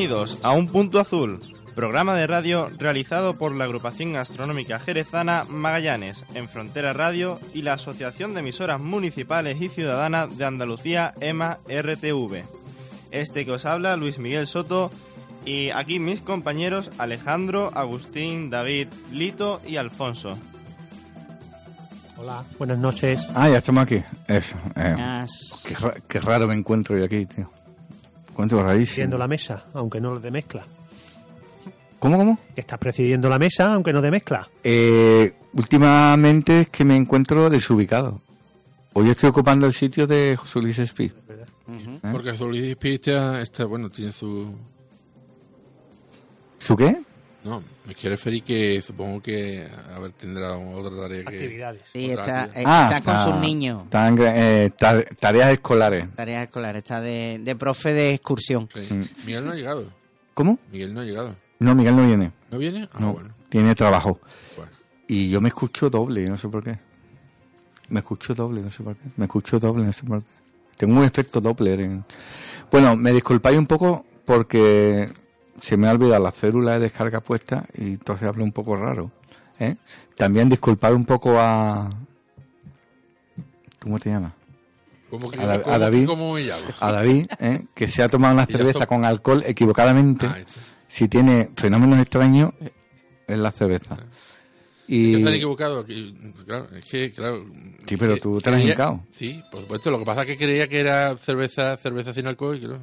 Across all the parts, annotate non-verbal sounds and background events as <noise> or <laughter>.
Bienvenidos a Un Punto Azul, programa de radio realizado por la agrupación astronómica jerezana Magallanes, en Frontera Radio y la Asociación de Emisoras Municipales y Ciudadanas de Andalucía, EMA RTV. Este que os habla, Luis Miguel Soto, y aquí mis compañeros Alejandro, Agustín, David, Lito y Alfonso. Hola, buenas noches. Ah, ya estamos aquí. Eso. eh, qué, qué raro me encuentro yo aquí, tío. Rarísimo. Presidiendo la mesa, aunque no de mezcla. ¿Cómo, cómo? Que estás presidiendo la mesa, aunque no de mezcla. Eh, últimamente es que me encuentro desubicado. Hoy estoy ocupando el sitio de José Luis Espí. Ujú. ¿Eh? Porque Solís Pista está, bueno, tiene su... ¿Su qué? No, me quiero referir que supongo que, a ver, tendrá otra tarea que... Actividades. Sí, está, actividad. Ah, está con sus niños. está en gra- eh, ta- tareas escolares. Tareas escolares. Está de, de profe de excursión. Sí. Mm. Miguel no ha llegado. ¿Cómo? Miguel no ha llegado. No, Miguel no viene. ¿No viene? Ah, no, bueno. tiene trabajo. Bueno. Y yo me escucho doble, no sé por qué. Me escucho doble, no sé por qué. Me escucho doble, no sé por qué. Tengo un efecto Doppler. En... Bueno, me disculpáis un poco porque se me ha olvidado la célula de descarga puesta y entonces hablo un poco raro. ¿eh? También disculpar un poco a... ¿Cómo te llamas? ¿Cómo que, A Da- cómo a que- David. ¿Cómo me? A David, ¿eh? que se ha tomado una cerveza con alcohol equivocadamente. Ah, este. Si tiene fenómenos extraños, es la cerveza. Que Y... equivocados. que- Claro, es que, claro... Sí, pero que tú te la has hincado. Sí, por supuesto. Lo que pasa es que creía que era cerveza cerveza sin alcohol y que no.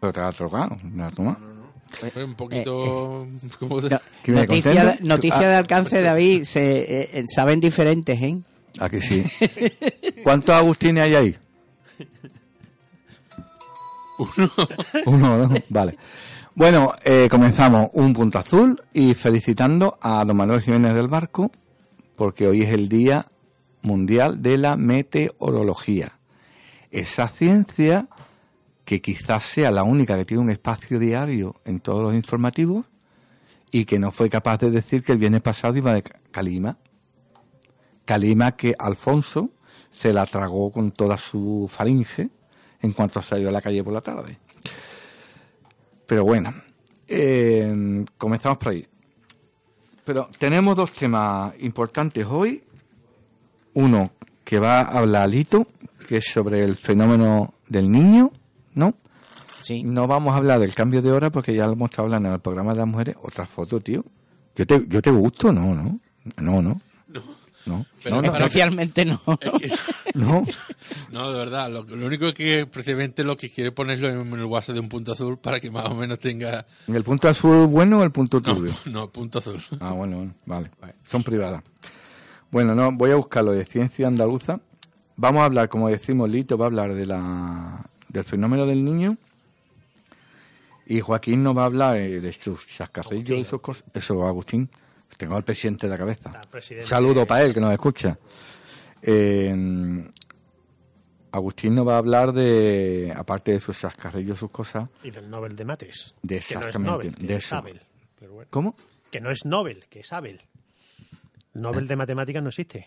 Pero te la has trocado, me la has tomado. Fue un poquito... No, ¿Que <laughs> me noticia Ah. de alcance, David. Se eh, eh, saben diferentes, ¿eh? Aquí sí. <laughs> ¿Cuántos Agustines hay ahí? Uno. <laughs> Uno, ¿no? Vale. Bueno, eh, comenzamos un punto azul y felicitando a don Manuel Jiménez del Barco porque hoy es el Día Mundial de la Meteorología. Esa ciencia que quizás sea la única que tiene un espacio diario en todos los informativos y que no fue capaz de decir que el viernes pasado iba de Calima. Calima que Alfonso se la tragó con toda su faringe en cuanto salió a la calle por la tarde. Pero bueno, eh, comenzamos por ahí. Pero tenemos dos temas importantes hoy. Uno que va a hablar Lito, que es sobre el fenómeno del niño, ¿no? Sí. No vamos a hablar del cambio de hora porque ya lo hemos estado hablando en el programa de las mujeres. Otra foto, tío. Yo te, yo te gusto, no, no. No, no. No. Pero No, no, Especialmente no. <laughs> no. No, de verdad, lo, lo único que precisamente lo que quiere ponerlo en el WhatsApp de un punto azul para que más o menos tenga... ¿En ¿El punto azul bueno o el punto No, turbio? no punto azul. Ah, bueno, bueno, vale. Son privadas. Bueno, no, voy a buscar lo de ciencia andaluza. Vamos a hablar, como decimos, Lito va a hablar de la, del fenómeno del niño. Y Joaquín nos va a hablar eh, de sus chascarrillos y sus cosas. Eso, Agustín. Tengo al presidente de la cabeza. Saludo para él, que nos escucha. Eh, Agustín nos va a hablar de, aparte de sus chascarrillos, sus cosas, Y del Nobel de Mates. De Que no es exactamente, Nobel, de es eso. Abel. Pero bueno, ¿Cómo? que no es Nobel, que es Abel. Nobel de matemáticas no existe.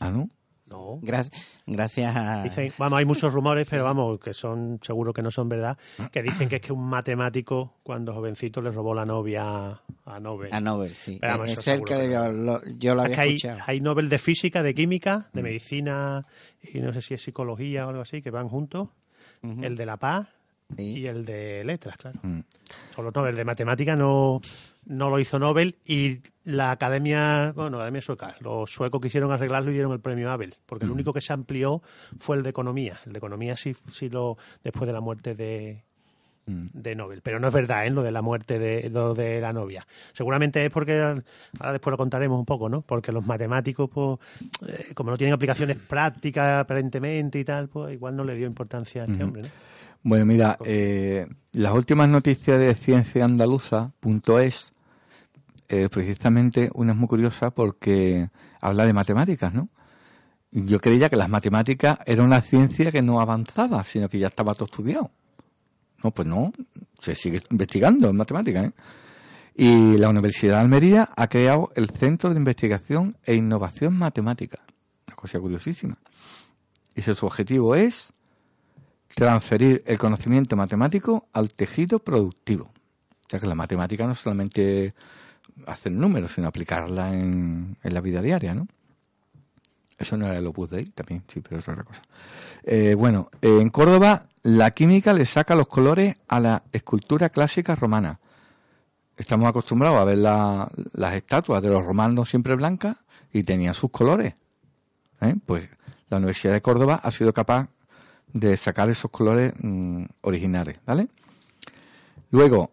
Ah, ¿no? No. Gra- gracias a... Dicen, vamos, hay muchos rumores, pero vamos, que son, seguro que no son verdad, que dicen que es que un matemático, cuando jovencito, le robó la novia a Nobel. A Nobel, sí. Pero vamos, es el seguro que que yo lo, yo lo Es había que hay, escuchado. hay Nobel de física, de química, de medicina y no sé si es psicología o algo así, que van juntos. El de la paz Y el de letras, claro. Mm. Solo Nobel de matemática no, no lo hizo Nobel y la academia, bueno, la academia sueca, los suecos quisieron arreglarlo y dieron el premio Abel, porque el único que se amplió fue el de economía. El de economía sí, sí lo, después de la muerte de, de Nobel. Pero no es verdad, ¿eh? Lo de la muerte de, lo de la novia. Seguramente es porque, ahora después lo contaremos un poco, ¿no? Porque los matemáticos, pues, eh, como no tienen aplicaciones prácticas aparentemente y tal, pues igual no le dio importancia a este hombre, ¿no? Bueno, mira, eh, las últimas noticias de cienciaandaluza.es, eh, precisamente una es muy curiosa porque habla de matemáticas, ¿no? Yo creía que las matemáticas era una ciencia que no avanzaba, sino que ya estaba todo estudiado. No, pues no, se sigue investigando en matemáticas, ¿eh? Y la Universidad de Almería ha creado el Centro de Investigación e Innovación Matemática. Una cosa curiosísima. Y su objetivo es transferir el conocimiento matemático al tejido productivo. Sea que la matemática no solamente hacer números, sino aplicarla en, en la vida diaria, ¿no? Eso no era el Opus Dei, también, sí, pero es otra cosa. Eh, bueno, en Córdoba la química le saca los colores a la escultura clásica romana. Estamos acostumbrados a ver la- las estatuas de los romanos siempre blancas y tenían sus colores. ¿eh? Pues la Universidad de Córdoba ha sido capaz de sacar esos colores mm, originales, ¿vale? Luego,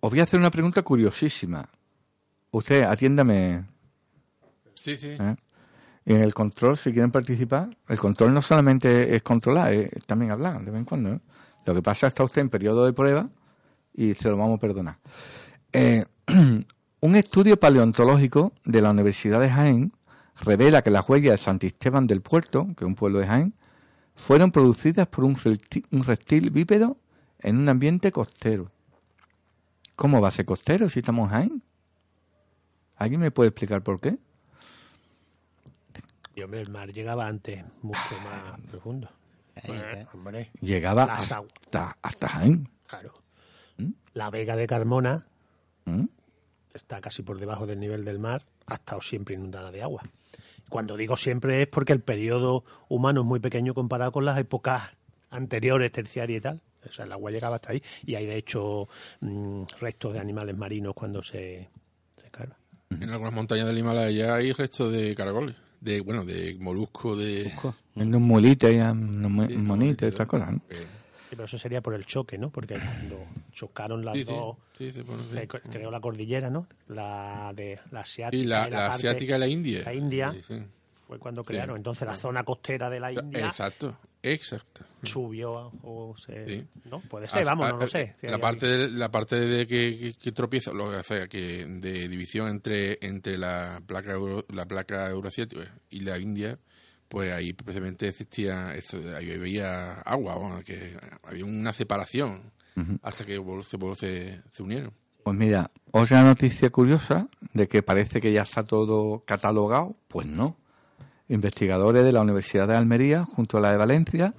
os voy a hacer una pregunta curiosísima. Usted, atiéndame. Sí, sí. ¿eh? En el control, si quieren participar, el control no solamente es controlar, es también hablar de vez en cuando. ¿eh? Lo que pasa es que está usted en periodo de prueba y se lo vamos a perdonar. Eh, <clears throat> un estudio paleontológico de la Universidad de Jaén revela que las huellas de Santisteban del Puerto, que es un pueblo de Jaén, fueron producidas por un reptil, un reptil bípedo en un ambiente costero. ¿Cómo va a ser costero si estamos en Jaén? ¿Alguien me puede explicar por qué? Y hombre, el mar llegaba antes mucho más profundo. Eh, hombre, Llegaba hasta, hasta Jaén. claro. La Vega de Carmona ¿Mm? está casi por debajo del nivel del mar, ha estado siempre inundada de agua. Cuando digo siempre es porque el periodo humano es muy pequeño comparado con las épocas anteriores, terciarias y tal. O sea, el agua llegaba hasta ahí y hay de hecho mm, restos de animales marinos cuando se, se carga. En algunas montañas del Himalaya hay restos de caracoles. De, bueno, de molusco, de... En un cosas. ¿no? Eh, Sí, pero eso sería por el choque, ¿no? Porque cuando chocaron las Sí, sí, dos, sí, co- creó la cordillera, ¿no? La de la asiática. Y la, y la parte- asiática y la india. la India. Fue cuando crearon. Entonces la zona costera de la India Exacto, exacto. subió o se... ¿No? Puede ser, vamos, no lo sé. Si La parte, de, la parte de que, que, que tropieza, lo que hace que de división entre, entre la placa euro- la placa euroasiática y la India, pues ahí precisamente existía, ahí había agua, que había una separación hasta que se, se unieron. Pues mira, otra noticia curiosa de que parece que ya está todo catalogado, pues no. Investigadores de la Universidad de Almería, junto a la de Valencia,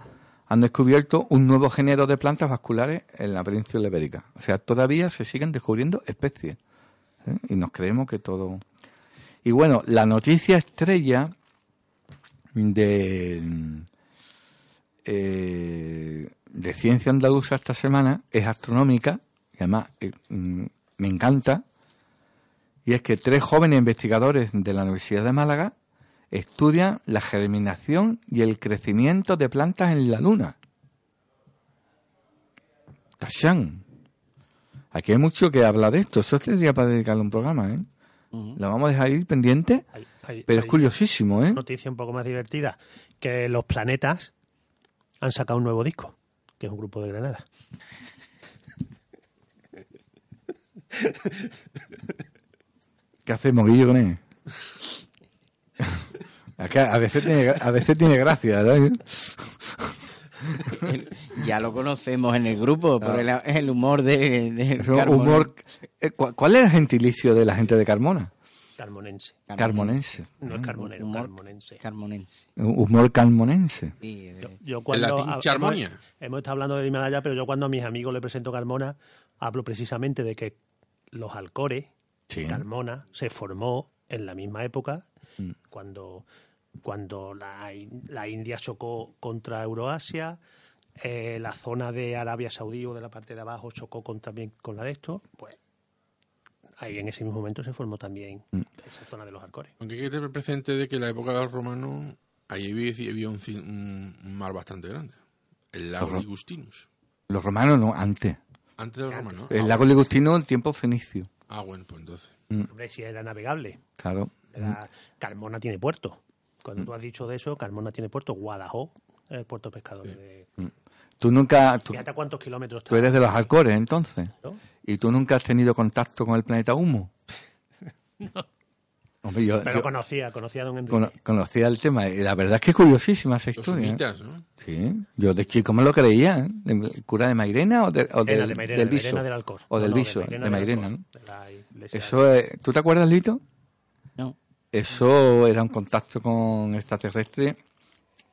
han descubierto un nuevo género de plantas vasculares en la península ibérica. O sea, todavía se siguen descubriendo especies. ¿eh? Y nos creemos que todo... Y bueno, la noticia estrella de, eh, de ciencia andaluza esta semana es astronómica, y además eh, mm, me encanta, y es que tres jóvenes investigadores de la Universidad de Málaga estudian la germinación y el crecimiento de plantas en la Luna. ¡Tachán! Aquí hay mucho que hablar de esto. Eso tendría para dedicarle un programa, ¿eh? La vamos a dejar ir pendiente, Hay- hay- pero es curiosísimo, ¿eh? Noticia un poco más divertida, que los planetas han sacado un nuevo disco, que es un grupo de Granada. <laughs> ¿Qué hacemos, Guillo, con él? <laughs> A veces tiene, a veces tiene gracia, ¿verdad? <laughs> Ya lo conocemos en el grupo por el, el humor de, de humor. eh, ¿cu- ¿Cuál es el gentilicio de la gente de Carmona? Carmonense. Carmonense. No es carmonero, Humor carmonense. Carmonense. Humor carmonense. Sí, eh, Yo cuando latín hemos- charmonia. Hemos, estado hablando del Himalaya, pero yo cuando a mis amigos le presento Carmona, hablo precisamente de que los Alcores, Sí. Carmona, se formó en la misma época, Mm. cuando, cuando la, la India chocó contra Euroasia, eh, la zona de Arabia Saudí o de la parte de abajo chocó con, también con la de esto, pues ahí en ese mismo momento se formó también Mm. esa zona de los Alcores. Aunque hay que tener presente de que en la época de los romanos ahí había, había un, mar bastante grande. El lago Ajá. Ligustinus. Los romanos no, antes. Antes de los romanos. El ah, lago Ligustino en tiempo fenicio. Ah, bueno, pues entonces. Hombre, si era navegable. Claro. Era- Carmona tiene puerto. Mm. Cuando tú has dicho de eso, Carmona tiene puerto. Guadalajara, el puerto pescador. de- Tú nunca. Tú, Fíjate cuántos kilómetros tú eres de los Alcores, entonces. ¿no? ¿Y tú nunca has tenido contacto con el planeta Humo? <laughs> Hombre, yo, Pero yo conocía, conocía a don Enrique. cono- conocía el tema y la verdad es que es curiosísima esa historia. ¿eh? sumitas, ¿no? Sí, yo de chico me lo creía. ¿eh? ¿El cura de Mairena o, de- o de Mairena, del de Viso? Mairena del Alcor. O No, del no, Viso, de Mairena, ¿no? de la iglesia. Eso es- ¿Tú te acuerdas, Lito? no. Eso era un contacto con extraterrestre,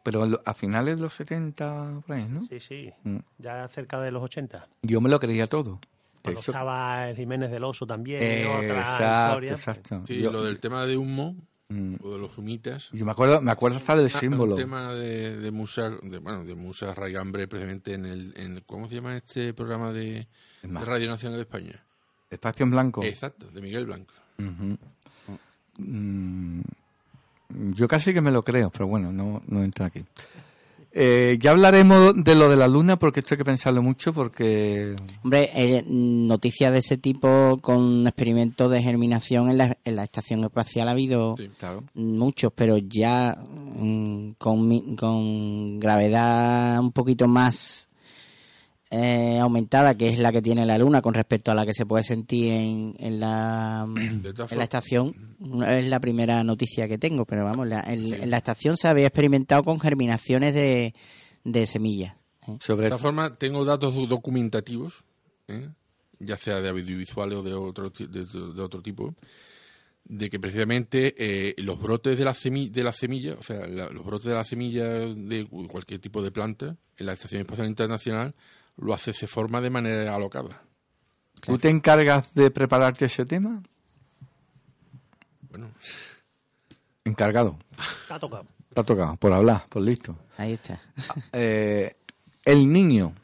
pero a finales de los 70, por ahí, ¿no? Sí, sí. Mm. Ya cerca de los 80. Yo me lo creía todo. Cuando Eso- estaba el Jiménez del Oso también. Eh, otra exacto, historia. exacto. Sí, yo, lo del tema de humo mm, o de los sumitas. yo me acuerdo, me acuerdo hasta del Ah, símbolo. Un tema de, de Musa, de, bueno, de Musa Raigambre, precisamente en el, en, ¿cómo se llama este programa de, Es de Radio Nacional de España? Espacio en blanco. Exacto, de Miguel Blanco. Ujú. Mm, yo casi que me lo creo, pero bueno, no, no entra aquí. Eh, ya hablaremos de lo de la luna porque esto hay que pensarlo mucho porque Hombre, eh, noticias de ese tipo con experimentos de germinación en la, en la estación espacial ha habido Sí. claro, muchos, pero ya mm, con, con gravedad un poquito más eh, aumentada, que es la que tiene la Luna con respecto a la que se puede sentir en, en la, <clears throat> en estación. Es la primera noticia que tengo, pero vamos, la- en, en la estación se había experimentado con germinaciones de, de semillas. ¿eh? sobre De todas formas, tengo datos do- documentativos, ¿eh? ya sea de audiovisuales o de otro, de, de otro tipo, de que precisamente eh, los brotes de la, semi- de la semilla, o sea, la- los brotes de la semilla de cu- cualquier tipo de planta en la Estación Espacial Internacional lo hace, se forma de manera alocada. ¿Tú te encargas de prepararte ese tema? Bueno, Encargado. Ha tocado. Ha tocado, por hablar, por listo. Ahí está. Eh, el niño.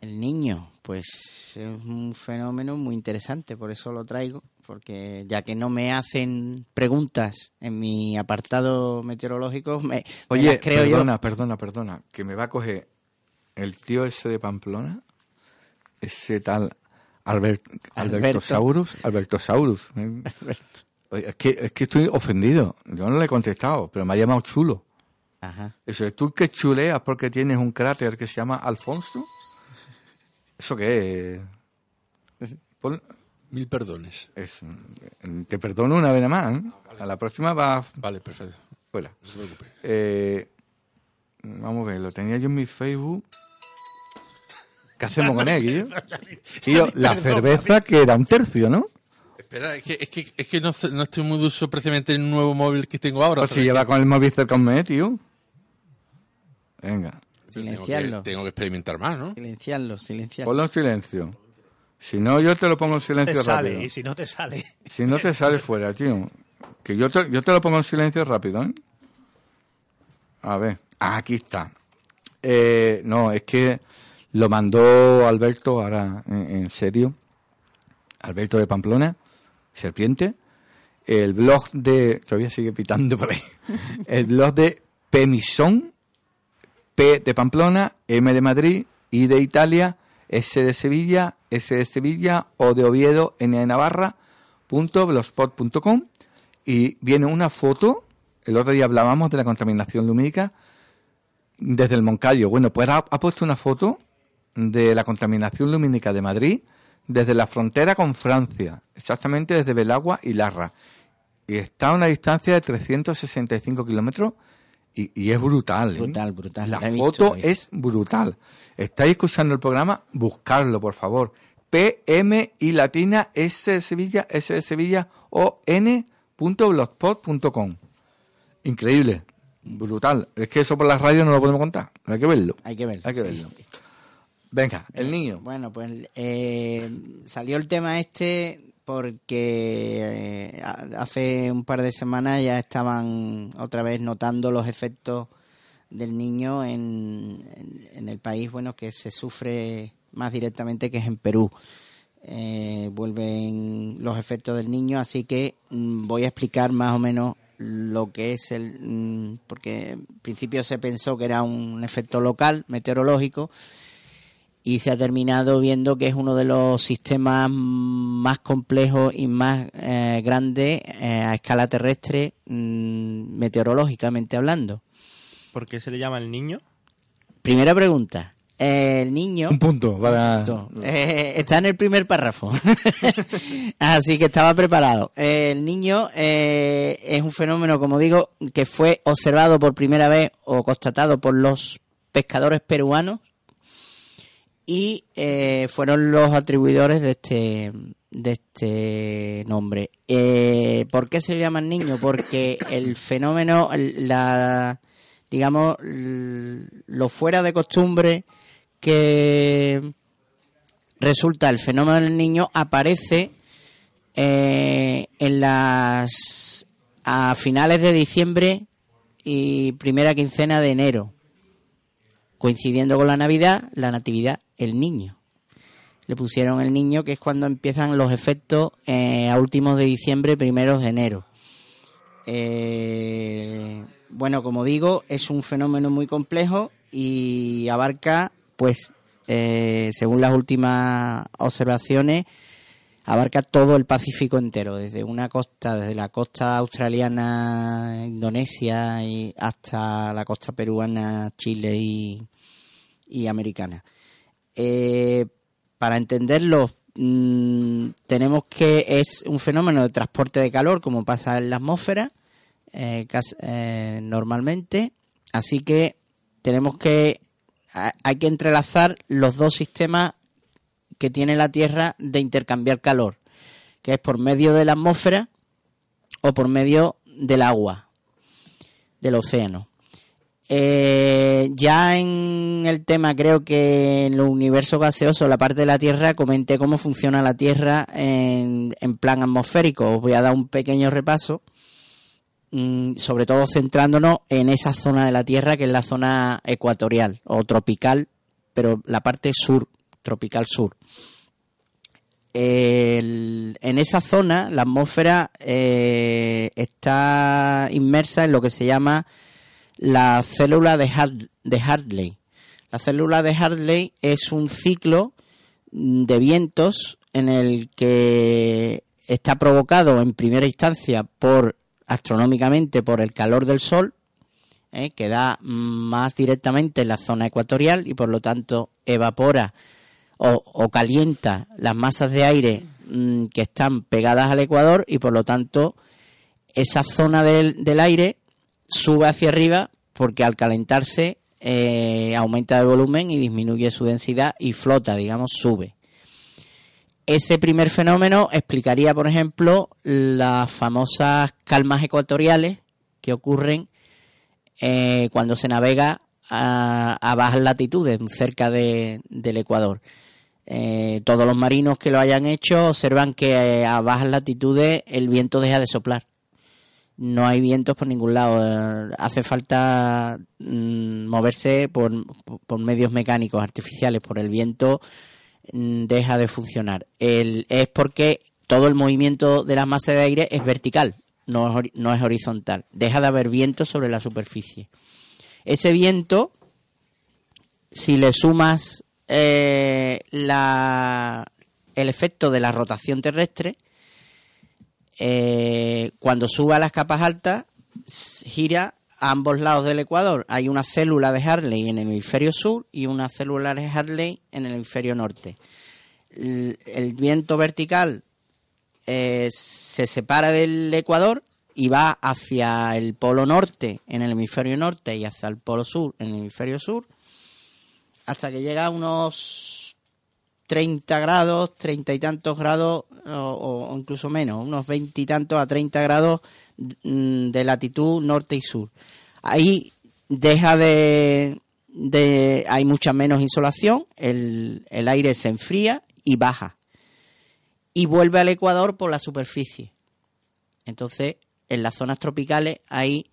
El niño, pues es un fenómeno muy interesante, por eso lo traigo, porque ya que no me hacen preguntas en mi apartado meteorológico, me, me Oye, las creo perdona, perdona, perdona, que me va a coger el tío ese de Pamplona, ese tal Albert, Alberto. ¿eh? yo. <laughs> Oye, es, que, es que estoy ofendido. Yo no le he contestado, pero me ha llamado chulo. Ajá. Eso es, tú que chuleas porque tienes un cráter que se llama Alfonso. ¿Eso qué es? <laughs> Pon- mil perdones. es- te perdono una vez más. ¿eh? A la próxima va Vale, perfecto. fuera. No se preocupe. Eh, vamos a ver, lo tenía yo en mi Facebook. ¿Qué hacemos con él, Guillo? Tío, la cerveza que era un tercio, ¿no? Espera, es que, es que, es que no, estoy muy de uso precisamente en un nuevo móvil que tengo ahora. O si lleva con el móvil cerca un mes, tío. Venga, Tengo que, Silenciarlo. tengo que experimentar más, ¿no? Silenciarlo, silenciarlo. ponlo en silencio. Si no, yo te lo pongo en Te silencio sale, rápido. y si no te sale. Si no te sale fuera, tío. Que yo te, yo te lo pongo en silencio rápido, ¿eh? A ver. Ah, aquí está. Eh, no, es que lo mandó Alberto, ahora en, serio. Alberto de Pamplona, Serpiente. El blog de. Todavía sigue pitando por ahí. <laughs> El blog de Pemisón. P de Pamplona, M de Madrid, I de Italia, S de Sevilla, S de Sevilla, O de Oviedo, N de Navarra, www.blogspot.com y viene una foto. El otro día hablábamos de la contaminación lumínica desde el Moncayo. Bueno, pues ha, ha puesto una foto de la contaminación lumínica de Madrid desde la frontera con Francia, exactamente desde Belagua y Larra. Y está a una distancia de 365 kilómetros y, y es brutal. ¿eh? Brutal, brutal. La foto visto. es brutal. ¿Estáis escuchando el programa? Buscarlo, por favor. PM y latina S de Sevilla, S de Sevilla o n.blogspot.com. Increíble. Brutal. Es que eso por la radio no lo podemos contar. Hay que verlo. Hay que verlo. Hay que sí. Venga, el niño. Bueno, pues eh, salió el tema este porque eh, hace un par de semanas ya estaban otra vez notando los efectos del niño en, en- en el país, bueno, que se sufre más directamente que es en Perú. Eh, vuelven los efectos del niño, así que mm, voy a explicar más o menos lo que es el... mm, porque en principio se pensó que era un efecto local, meteorológico, y se ha terminado viendo que es uno de los sistemas más complejos y más eh, grandes eh, a escala terrestre, mm, meteorológicamente hablando. ¿Por qué se le llama el niño? Primera pregunta. Eh, el niño Un punto para... eh, está en el primer párrafo. <laughs> Así que estaba preparado. Eh, el niño eh, es un fenómeno, como digo, que fue observado por primera vez o constatado por los pescadores peruanos y eh, fueron los atribuidores de este de este nombre. Eh, ¿Por qué se le llama niño? Porque el fenómeno, la digamos, lo fuera de costumbre que resulta el fenómeno del niño aparece eh, en las a finales de diciembre y primera quincena de enero coincidiendo con la Navidad, la Natividad, el niño. Le pusieron el niño, que es cuando empiezan los efectos eh, a últimos de diciembre, primeros de enero. Eh, bueno, como digo, es un fenómeno muy complejo y abarca, pues, eh, según las últimas observaciones, abarca todo el Pacífico entero, desde una costa, desde la costa australiana, Indonesia, y hasta la costa peruana, Chile y, y americana. Eh, para entenderlo, mm, tenemos que es un fenómeno de transporte de calor, como pasa en la atmósfera, eh, eh, normalmente. Así que tenemos que ha- hay que entrelazar los dos sistemas que tiene la Tierra de intercambiar calor, que es por medio de la atmósfera o por medio del agua, del océano. Eh, ya en el tema, creo que en el universo gaseoso, la parte de la Tierra, comenté cómo funciona la Tierra en, en plan atmosférico. Os voy a dar un pequeño repaso, mm, sobre todo centrándonos en esa zona de la Tierra que es la zona ecuatorial o tropical, pero la parte sur, tropical sur. En esa zona, la atmósfera eh, está inmersa en lo que se llama la célula de, Hard- de Hartley. La célula de Hartley es un ciclo mm, de vientos en el que está provocado en primera instancia por astronómicamente por el calor del sol ¿eh? que da más directamente en la zona ecuatorial y por lo tanto evapora o, calienta las masas de aire mm, que están pegadas al ecuador y por lo tanto esa zona del aire sube hacia arriba porque al calentarse eh, aumenta de volumen y disminuye su densidad y flota, digamos, sube. Ese primer fenómeno explicaría, por ejemplo, las famosas calmas ecuatoriales que ocurren eh, cuando se navega a, bajas latitudes, cerca de- del Ecuador. Eh, todos los marinos que lo hayan hecho observan que a bajas latitudes el viento deja de soplar. No hay vientos por ningún lado. Eh, hace falta mm, moverse por, medios mecánicos artificiales, por el viento mm, deja de funcionar. Es porque todo el movimiento de la masa de aire es vertical, no es, hori- no es horizontal. Deja de haber viento sobre la superficie. Ese viento, si le sumas eh, la, el efecto de la rotación terrestre, eh, cuando sube a las capas altas, gira a ambos lados del ecuador. Hay una célula de Hartley en el hemisferio sur y una célula de Hartley en el hemisferio norte. El, el viento vertical eh, se separa del ecuador y va hacia el polo norte en el hemisferio norte y hacia el polo sur en el hemisferio sur hasta que llega a unos 30 grados, 30 y tantos grados o, incluso menos, unos 20 y tantos a 30 grados mm, de latitud norte y sur. Ahí deja de, de hay mucha menos insolación, el, el aire se enfría y baja y vuelve al ecuador por la superficie. Entonces, en las zonas tropicales hay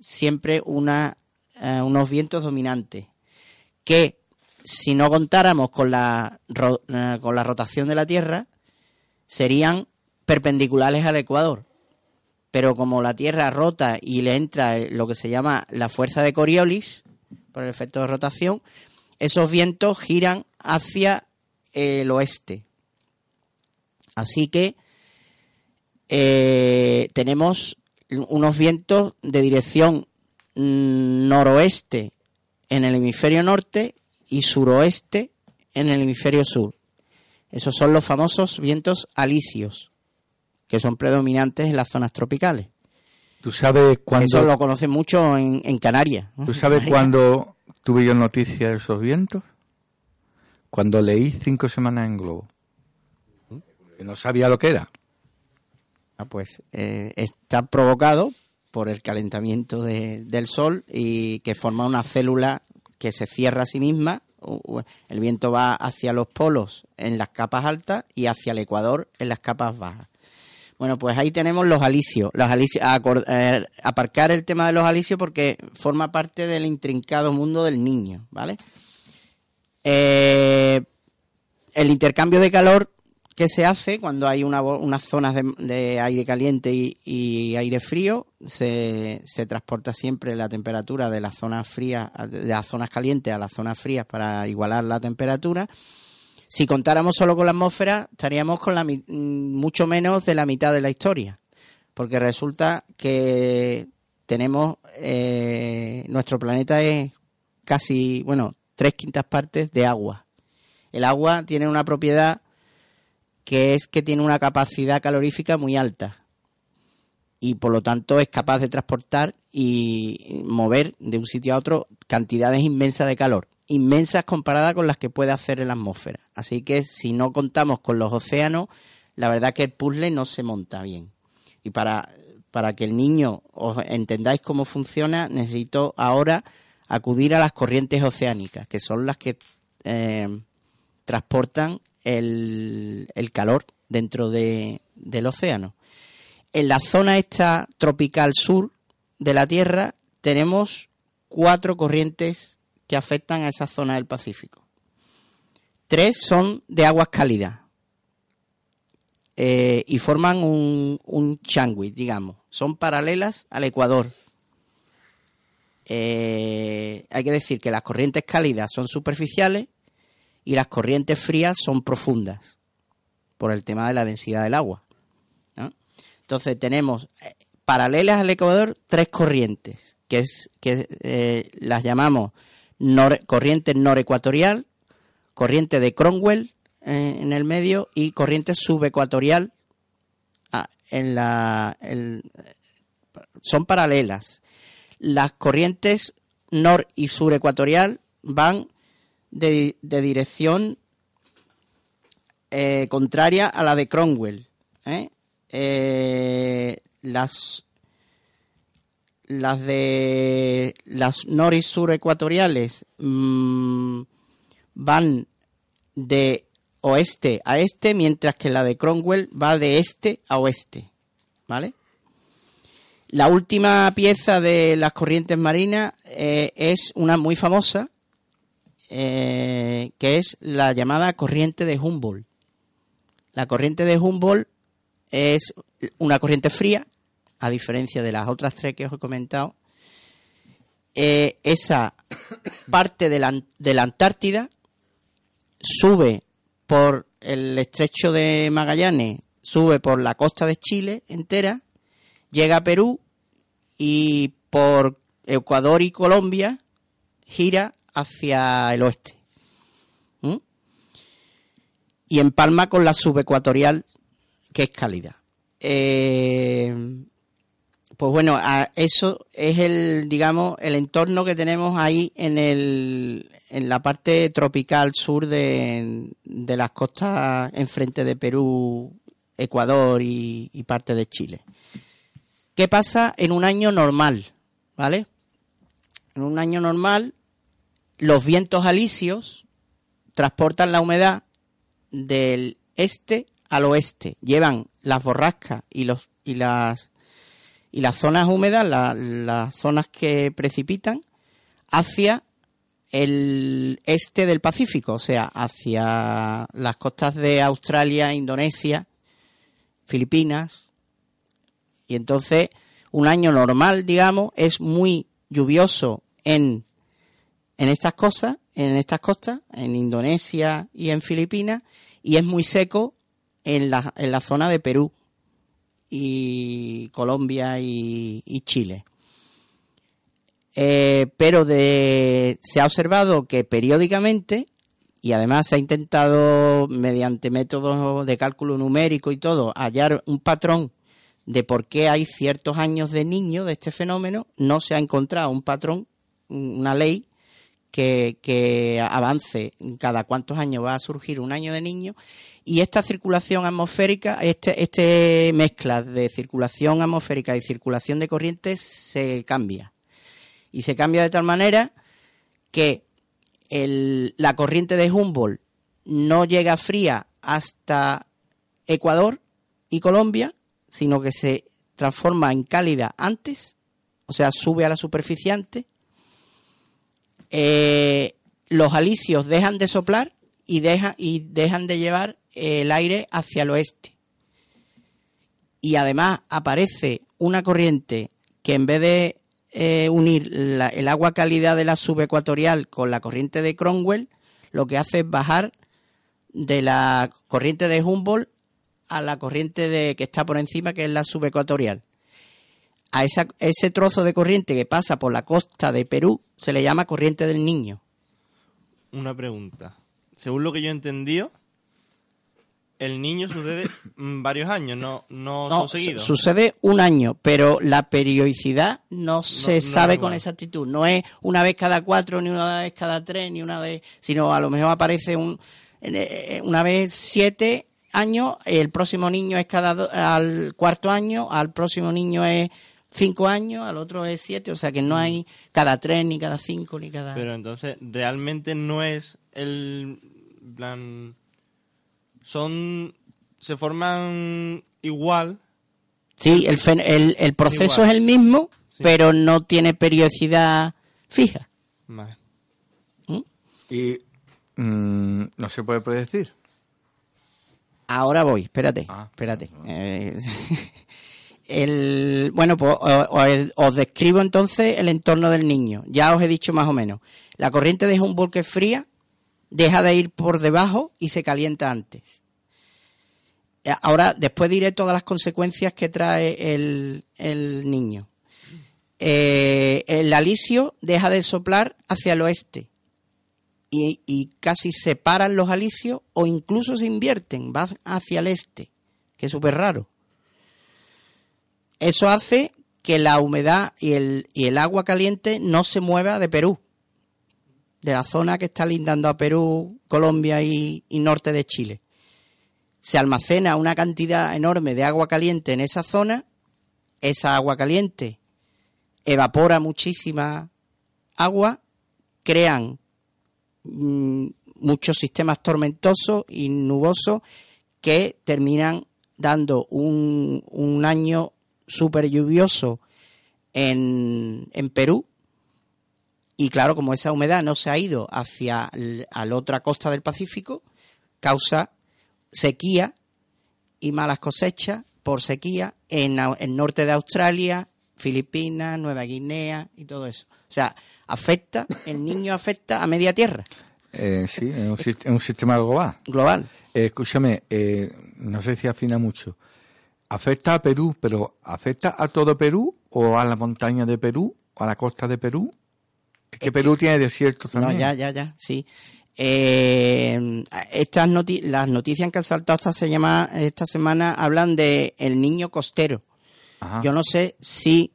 siempre una, eh, unos vientos dominantes que si no contáramos con la, ro- eh, con la rotación de la Tierra, serían perpendiculares al ecuador. Pero como la Tierra rota y le entra eh, lo que se llama la fuerza de Coriolis, por el efecto de rotación, esos vientos giran hacia el oeste. Así que eh, tenemos unos vientos de dirección mm, noroeste en el hemisferio norte y suroeste en el hemisferio sur. Esos son los famosos vientos alisios, que son predominantes en las zonas tropicales. ¿Tú sabes cuándo, Eso lo conocen mucho en, en Canarias. ¿no? ¿tú sabes cuándo tuve yo noticia de esos vientos? Cuando leí cinco semanas en Globo. Que no sabía lo que era. Ah, pues eh, está provocado por el calentamiento de- del Sol y que forma una célula que se cierra a sí misma. El viento va hacia los polos en las capas altas y hacia el ecuador en las capas bajas. Bueno, pues ahí tenemos los alisios. Los alisios eh, aparcar el tema de los alisios porque forma parte del intrincado mundo del niño, ¿vale? Eh, el intercambio de calor que se hace cuando hay una, unas zonas de, aire caliente y, aire frío, se, se transporta siempre la temperatura de las zonas frías, de las zonas calientes a las zonas frías para igualar la temperatura. Si contáramos solo con la atmósfera, estaríamos con la, mm, mucho menos de la mitad de la historia, porque resulta que tenemos, eh, nuestro planeta es casi, bueno, tres quintas partes de agua. El agua tiene una propiedad que es que tiene una capacidad calorífica muy alta y por lo tanto es capaz de transportar y mover de un sitio a otro cantidades inmensas de calor, inmensas comparadas con las que puede hacer en la atmósfera. Así que si no contamos con los océanos, la verdad que el puzzle no se monta bien. Y para, para que el niño os entendáis cómo funciona, necesito ahora acudir a las corrientes oceánicas, que son las que eh, transportan el, calor dentro de- del océano. En la zona esta tropical sur de la Tierra tenemos cuatro corrientes que afectan a esa zona del Pacífico. Tres son de aguas cálidas eh, y forman un, un digamos. Son paralelas al Ecuador. Eh, hay que decir que las corrientes cálidas son superficiales y las corrientes frías son profundas por el tema de la densidad del agua. Entonces tenemos eh, paralelas al Ecuador tres corrientes, que es que eh, las llamamos nor- corriente norecuatorial, corriente de Cromwell eh, en el medio y corriente subecuatorial ah, en la son paralelas. Las corrientes nor y surecuatorial van de, de dirección eh, contraria a la de Cromwell. ¿eh? Eh, las las de las nor y sur ecuatoriales mm, van de oeste a este, mientras que la de Cromwell va de este a oeste. ¿Vale? La última pieza de las corrientes marinas es una muy famosa, eh, que es la llamada corriente de Humboldt. La corriente de Humboldt es una corriente fría, a diferencia de las otras tres que os he comentado. Eh, esa parte de la, de la Antártida sube por el estrecho de Magallanes, sube por la costa de Chile entera, llega a Perú y por Ecuador y Colombia gira hacia el oeste. ¿Mm? Y empalma con la subecuatorial, que es cálida. Eh, pues bueno, a- eso es el, digamos, el entorno que tenemos ahí en el, en la parte tropical sur de, de las costas enfrente de Perú, Ecuador y, y parte de Chile. ¿Qué pasa en un año normal? ¿Vale? En un año normal, los vientos alisios transportan la humedad del este al oeste. Llevan las borrascas y los y las y las zonas húmedas, la- las zonas que precipitan, hacia el este del Pacífico, o sea, hacia las costas de Australia, Indonesia, Filipinas. Y entonces, un año normal, digamos, es muy lluvioso en, en estas cosas, en estas costas, en Indonesia y en Filipinas, y es muy seco en la, en la zona de Perú y Colombia y, Chile. Eh, pero de, se ha observado que periódicamente, y además se ha intentado mediante métodos de cálculo numérico y todo, hallar un patrón de por qué hay ciertos años de niño de este fenómeno, no se ha encontrado un patrón, una ley que, avance cada cuántos años va a surgir un año de niño y esta circulación atmosférica, este, este mezcla de circulación atmosférica y circulación de corrientes se cambia. Y se cambia de tal manera que el- la corriente de Humboldt no llega fría hasta Ecuador y Colombia, sino que se transforma en cálida antes, o sea, sube a la superficie antes. Eh, los alisios dejan de soplar y, deja, y dejan de llevar el aire hacia el oeste. Y además aparece una corriente que en vez de eh, unir el agua cálida de la subecuatorial con la corriente de Cromwell, lo que hace es bajar de la corriente de Humboldt a la corriente de que está por encima, que es la subecuatorial. A esa, ese trozo de corriente que pasa por la costa de Perú se le llama corriente del niño. Una pregunta. Según lo que yo he entendido, el niño sucede mm, varios años, no, no, No, son seguidos. su- sucede un año, pero la periodicidad no se no sabe con exactitud. No es una vez cada cuatro, ni una vez cada tres, ni una vez, sino a lo mejor aparece un, eh, una vez siete años, el próximo niño es cada do- al cuarto año, al próximo niño es cinco años, al otro es siete, o sea que no hay cada tres, ni cada cinco, ni cada... Pero entonces, realmente no es el plan. Son. Se forman igual. Sí, el, fen- el, el proceso Igual. es el mismo, Sí. pero no tiene periodicidad fija. Vale. Y mm, no se puede predecir. Ahora voy, espérate, Ah. espérate. Eh, <laughs> el, bueno, pues os describo entonces el entorno del niño. Ya os he dicho más o menos. La corriente de Humboldt que es fría, deja de ir por debajo y se calienta antes. Eh, Ahora, después diré todas las consecuencias que trae el, el niño. Eh, el alisio deja de soplar hacia el oeste y, y casi separan los alisios o incluso se invierten, van hacia el este, que es súper raro. Eso hace que la humedad y el, agua caliente no se mueva de Perú, de la zona que está lindando a Perú, Colombia y, norte de Chile. Se almacena una cantidad enorme de agua caliente en esa zona, esa agua caliente evapora muchísima agua, crean mm, muchos sistemas tormentosos y nubosos que terminan dando un año súper lluvioso en, en Perú. Y claro, como esa humedad no se ha ido hacia a la otra costa del Pacífico, causa sequía y malas cosechas por sequía en el norte de Australia, Filipinas, Nueva Guinea y todo eso. O sea, afecta, el niño afecta a media tierra. Eh, sí, es un, sis- es un sistema global. global. Eh, escúchame, eh, no sé si afina mucho. ¿Afecta a Perú, pero afecta a todo Perú o a la montaña de Perú o a la costa de Perú? Es que Perú tiene desiertos No, también. ya, ya, ya, sí. Eh, estas noti- las noticias que han saltado esta, se llama, esta semana hablan de el niño costero. Ajá. Yo no sé si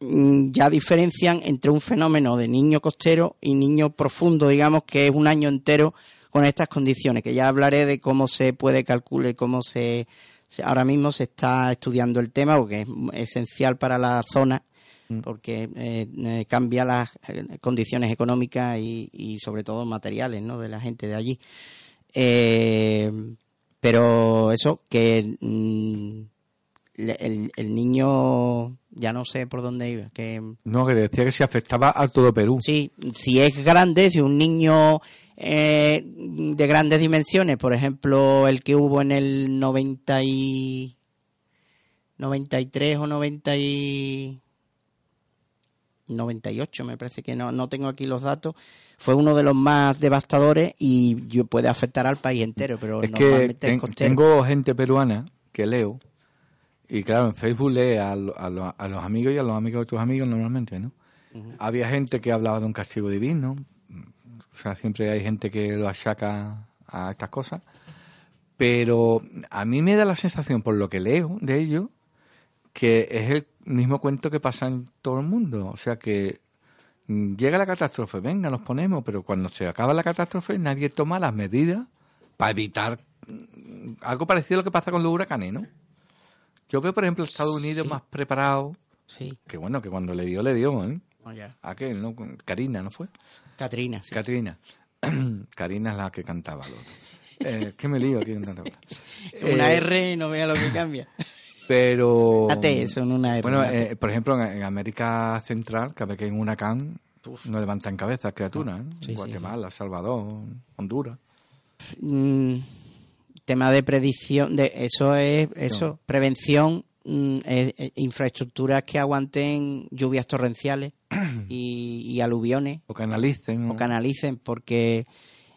mm, ya diferencian entre un fenómeno de niño costero y niño profundo, digamos que es un año entero con estas condiciones, que ya hablaré de cómo se puede calcular, cómo se- ahora mismo se está estudiando el tema porque es esencial para la zona porque eh, eh, cambia las eh, condiciones económicas y, y sobre todo materiales ¿no? de la gente de allí. Eh, pero eso, que mm, el, el niño, ya no sé por dónde iba, que No, que decía que se afectaba a todo Perú. sí, si es grande, si un niño eh, de grandes dimensiones, por ejemplo, el que hubo en el 90 y 93 o 90 y 98, me parece que no, no tengo aquí los datos, fue uno de los más devastadores y yo- puede afectar al país entero, pero Es que ten- tengo gente peruana que leo y claro, en Facebook lee a, lo- a lo- a los amigos y a los amigos de tus amigos normalmente, ¿no? Había gente que hablaba de un castigo divino, o sea, siempre hay gente que lo achaca a estas cosas, pero a mí me da la sensación, por lo que leo de ello, que es el mismo cuento que pasa en todo el mundo, o sea que llega la catástrofe, venga, nos ponemos, pero cuando se acaba la catástrofe nadie toma las medidas para evitar algo parecido a lo que pasa con los huracanes, ¿no? Yo veo, por ejemplo, Estados Unidos Sí. más preparado, Sí, que bueno, que cuando le dio, le dio, ¿eh? Aquel, ¿no? Karina, ¿no fue? Catrina, sí. Katrina. <clears throat> Karina es la que cantaba. Lo. Eh, que me lío aquí en tanta <laughs> una Eh, R y no vea lo que cambia. <laughs> Pero. T, son una R. Bueno, eh, por ejemplo, en, en América Central, cada vez que hay un huracán, no levantan cabezas criaturas. ¿eh? sí, sí, Guatemala, Salvador, Honduras. Mm, tema de predicción, de eso es eso, prevención, mm, es- es infraestructuras que aguanten lluvias torrenciales <clears throat> y, y aluviones O canalicen. o canalicen, porque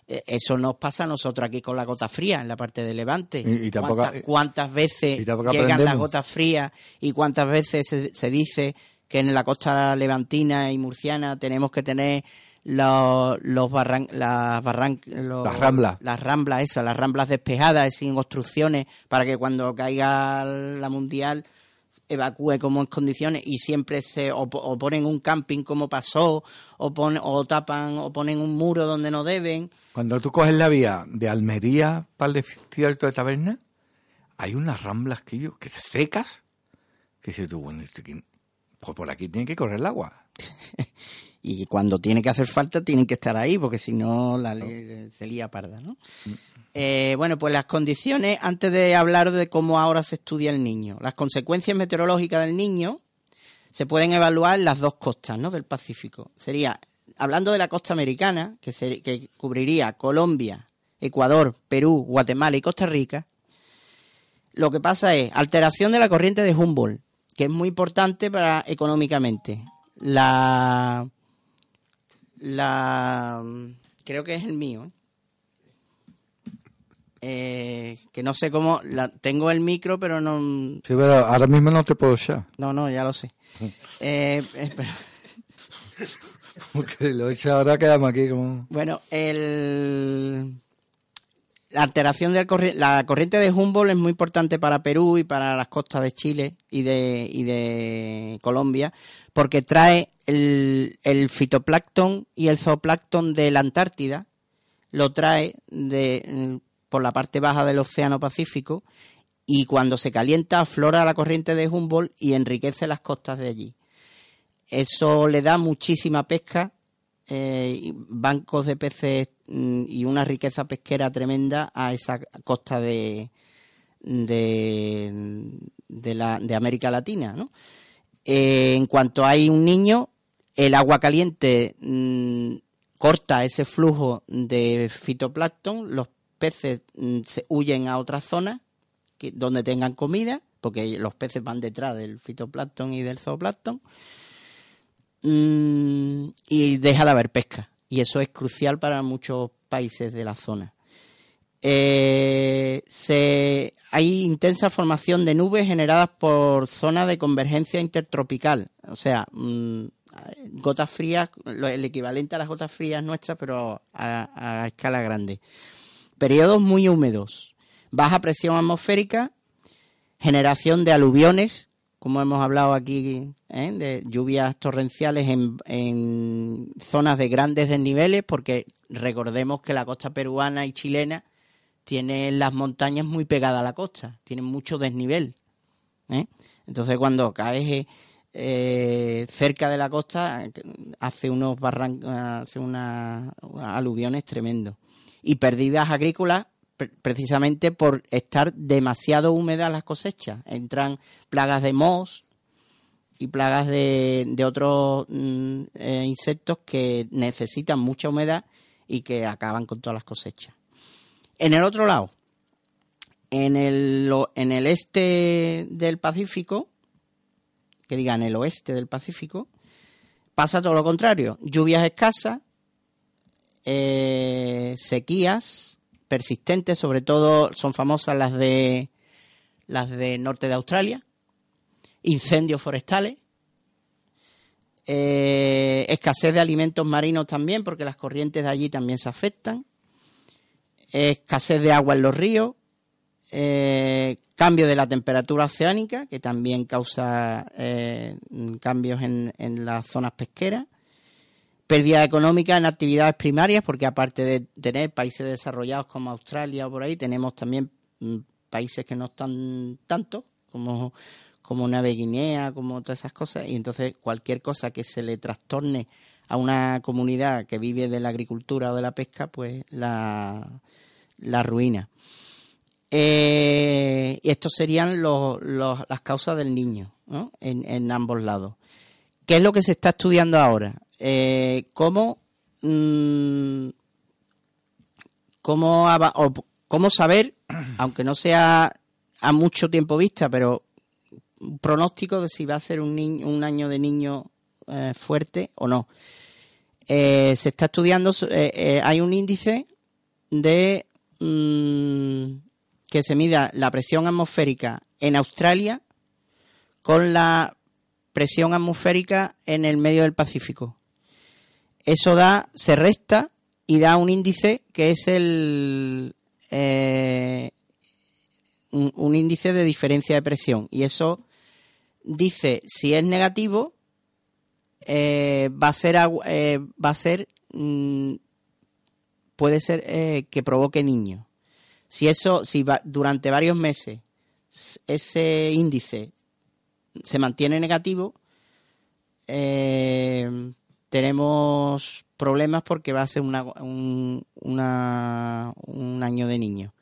eh, eso nos pasa a nosotros aquí con la gota fría en la parte de Levante. Y- y tampoco- ¿Cuántas, cuántas veces llegan las gotas frías y cuántas veces se, se dice que en la costa levantina y murciana tenemos que tener los, los barran, las barran- los- Las ramblas. las ramblas esas, las ramblas despejadas sin obstrucciones para que cuando caiga la mundial evacúe como en condiciones y siempre se o, po- o ponen un camping como pasó o pon- o tapan o ponen un muro donde no deben Cuando tú coges la vía de Almería para el desierto de Taberna, hay unas ramblas que yo, que secas, que dices tú, bueno, aquí- pues por aquí tiene que correr el agua. <laughs> y cuando tiene que hacer falta tienen que estar ahí porque si no la ley se lía parda ¿no? Eh, bueno pues las condiciones antes de hablar de cómo ahora se estudia el niño las consecuencias meteorológicas del niño se pueden evaluar en las dos costas ¿no? del Pacífico sería hablando de la costa americana que, se- que cubriría Colombia Ecuador Perú Guatemala y Costa Rica lo que pasa es alteración de la corriente de Humboldt que es muy importante para económicamente la la creo que es el mío ¿eh? Que no sé cómo la, tengo el micro pero no Sí, pero ahora mismo no te puedo echar. no no ya lo sé <laughs> Eh, espera. Lo he hecho ahora quedamos aquí como... bueno el la alteración de la corriente de Humboldt es muy importante para Perú y para las costas de Chile y de, y de Colombia porque trae el, fitoplancton y el zooplancton de la Antártida, lo trae de, por la parte baja del Océano Pacífico y cuando se calienta aflora la corriente de Humboldt y enriquece las costas de allí. Eso le da muchísima pesca, eh, bancos de peces y una riqueza pesquera tremenda a esa costa de, de, de, la, de América Latina. Eh, en cuanto hay un niño, el agua caliente mm, corta ese flujo de fitoplancton, los peces mm, se huyen a otras zonas donde tengan comida, porque los peces van detrás del fitoplancton y del zooplancton, mm, y deja de haber pesca. Y eso es crucial para muchos países de la zona. Eh, hay intensa formación de nubes generadas por zonas de convergencia intertropical, o sea, mm, gotas frías, el equivalente a las gotas frías nuestras, pero a, escala grande. Periodos muy húmedos, baja presión atmosférica, generación de aluviones, como hemos hablado aquí, ¿eh? de lluvias torrenciales en, en zonas de grandes desniveles, porque recordemos que la costa peruana y chilena tienen las montañas muy pegadas a la costa, tienen mucho desnivel. ¿eh? Entonces cuando caes eh, cerca de la costa hace unos barrancos, hace unas aluviones tremendos. Y pérdidas agrícolas precisamente por estar demasiado húmedas las cosechas. Entran plagas de mos y plagas de, de otros mm, eh, insectos que necesitan mucha humedad y que acaban con todas las cosechas. En el otro lado, en el, en el este del Pacífico, que diga en el oeste del Pacífico, pasa todo lo contrario. Lluvias escasas, eh, sequías persistentes, sobre todo son famosas las de las de norte de Australia, incendios forestales, eh, escasez de alimentos marinos también, porque las corrientes de allí también se afectan, escasez de agua en los ríos, eh, cambio de la temperatura oceánica, que también causa eh, cambios en, las zonas pesqueras, pérdida económica en actividades primarias, porque aparte de tener países desarrollados como Australia o por ahí, tenemos también mm, países que no están tanto, como, como Nueva Guinea, como todas esas cosas, y entonces cualquier cosa que se le trastorne a una comunidad que vive de la agricultura o de la pesca, pues la, la ruina. Eh, y estos serían las causas del niño ¿no? en, ambos lados. ¿Qué es lo que se está estudiando ahora? Eh, ¿cómo, mm, cómo, cómo saber, <clears throat> aunque no sea a mucho tiempo vista, pero un pronóstico de si va a ser un, niño, un año de niño eh, fuerte o no? Eh, se está estudiando, eh, hay un índice de mm, que se mida la presión atmosférica en Australia con la presión atmosférica en el medio del Pacífico. Eso da, se resta y da un índice que es el un, índice de diferencia de presión y eso dice si es negativo eh, va a ser, eh, va a ser mm, puede ser eh, que provoque niños. Si eso, si va, durante varios meses ese índice se mantiene negativo, tenemos problemas porque va a ser una, un, un año de niño.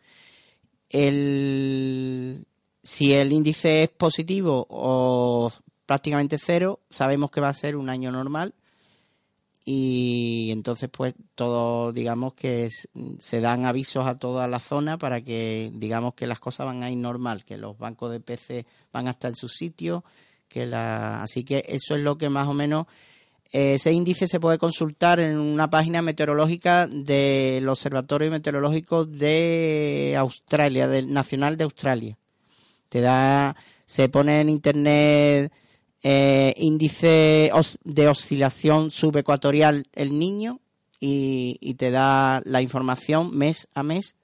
El, si el índice es positivo o prácticamente cero, sabemos que va a ser un año normal y entonces pues todo digamos que se dan avisos a toda la zona para que digamos que las cosas van a ir normal, que los bancos de PC van a estar en su sitio, que la así que eso es lo que más o menos ese índice se puede consultar en una página meteorológica del Observatorio Meteorológico de Australia, del Nacional de Australia. Te da, se pone en internet eh, índice de oscilación subecuatorial el niño y, te da la información mes a mes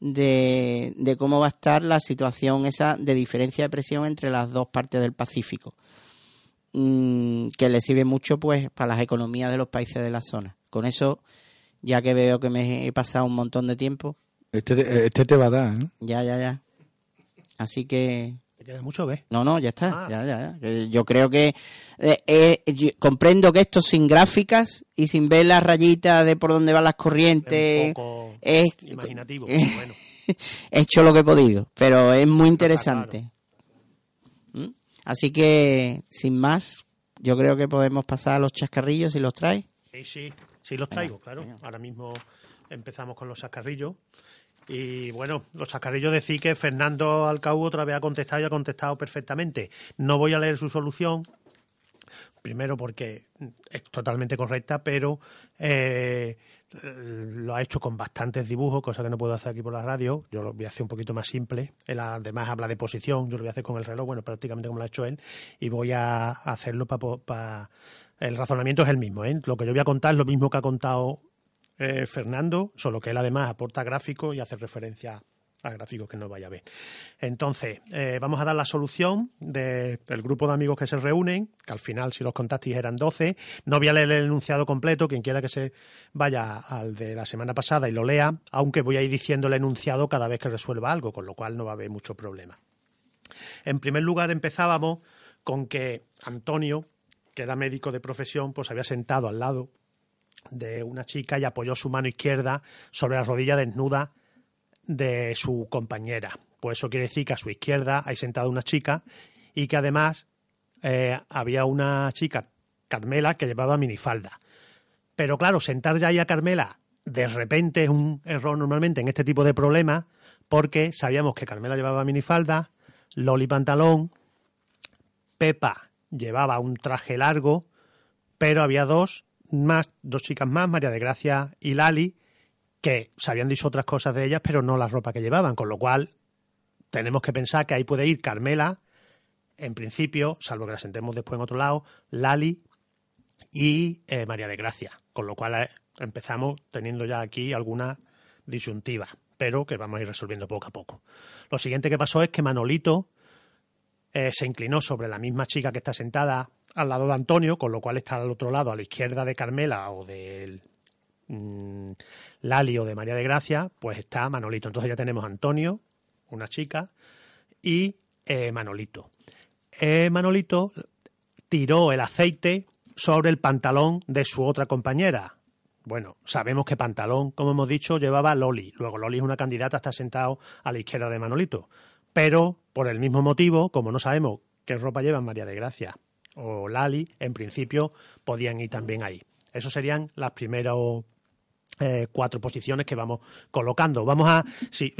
de, cómo va a estar la situación esa de diferencia de presión entre las dos partes del Pacífico, mm, que le sirve mucho pues para las economías de los países de la zona. Con eso, ya que veo que me he pasado un montón de tiempo. Este, este te va a dar, Ya, ya, ya. Así que queda mucho, ¿ves? No, no, ya está. Ah. Ya, ya, Yo creo que eh, eh, comprendo que esto sin gráficas y sin ver las rayitas de por dónde van las corrientes es, imaginativo. <laughs> bueno. he hecho lo que he podido, pero es muy interesante. Así que, sin más, yo creo que podemos pasar a los chascarrillos si los traes. Sí, sí, sí los traigo, claro. Ahora mismo empezamos con los chascarrillos. Y bueno, los sacarillos decir que Fernando Alcau otra vez ha contestado y ha contestado perfectamente. No voy a leer su solución, Primero porque es totalmente correcta, pero eh, lo ha hecho con bastantes dibujos, cosa que no puedo hacer aquí por la radio. Yo lo voy a hacer un poquito más simple. Él además habla de posición, yo lo voy a hacer con el reloj, bueno, prácticamente como lo ha hecho él, y voy a hacerlo para... el razonamiento es el mismo, ¿eh? Lo que yo voy a contar es lo mismo que ha contado eh, Fernando, solo que él además aporta gráficos y hace referencia a gráficos que no vaya a ver. Entonces, eh, vamos a dar la solución del grupo de amigos que se reúnen, que al final, si los contactis eran 12. No voy a leer el enunciado completo, quien quiera que se vaya al de la semana pasada y lo lea, aunque voy a ir diciendo el enunciado cada vez que resuelva algo, con lo cual no va a haber mucho problema. En primer lugar, empezábamos con que Antonio, que era médico de profesión, pues había sentado al lado de una chica y apoyó su mano izquierda sobre la rodilla desnuda de su compañera. Pues eso quiere decir que a su izquierda hay sentada una chica y que además eh, había una chica, Carmela, que llevaba minifalda. Pero claro, sentar ya ahí a Carmela de repente es un error normalmente en este tipo de problemas porque sabíamos que Carmela llevaba minifalda, Loli pantalón, Pepa llevaba un traje largo, pero había dos más, dos chicas más, María de Gracia y Lali, que se habían dicho otras cosas de ellas, pero no la ropa que llevaban, con lo cual tenemos que pensar que ahí puede ir Carmela, en principio, salvo que la sentemos después en otro lado, Lali y eh, María de Gracia, con lo cual eh, empezamos teniendo ya aquí alguna disyuntiva, pero que vamos a ir resolviendo poco a poco. Lo siguiente que pasó es que Manolito eh, se inclinó sobre la misma chica que está sentada al lado de Antonio, con lo cual está al otro lado, a la izquierda de Carmela o del mm, Lali o de María de Gracia, pues está Manolito. Entonces ya tenemos Antonio, una chica, y eh, Manolito. Eh, Manolito tiró el aceite sobre el pantalón de su otra compañera. Bueno, sabemos que pantalón, como hemos dicho, llevaba Loli. Luego Loli es una candidata, está sentado a la izquierda de Manolito. Pero, por el mismo motivo, como no sabemos qué ropa lleva María de Gracia o Lali, en principio podían ir también ahí. Esas serían las primeras eh, cuatro posiciones que vamos colocando. Vamos a, si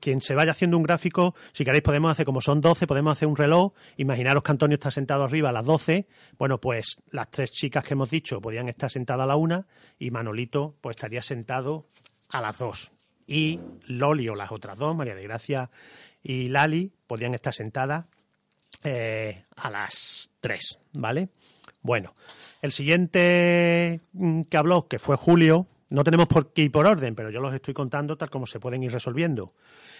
quien se vaya haciendo un gráfico, si queréis podemos hacer, como son 12, podemos hacer un reloj. Imaginaros que Antonio está sentado arriba a las 12. Bueno, pues las tres chicas que hemos dicho podían estar sentadas a la una y Manolito pues estaría sentado a las dos. Y Loli o las otras dos, María de Gracia y Lali, podían estar sentadas eh, a las 3, ¿vale? Bueno, el siguiente mm, que habló, que fue Julio, no tenemos por qué ir por orden, pero yo los estoy contando tal como se pueden ir resolviendo.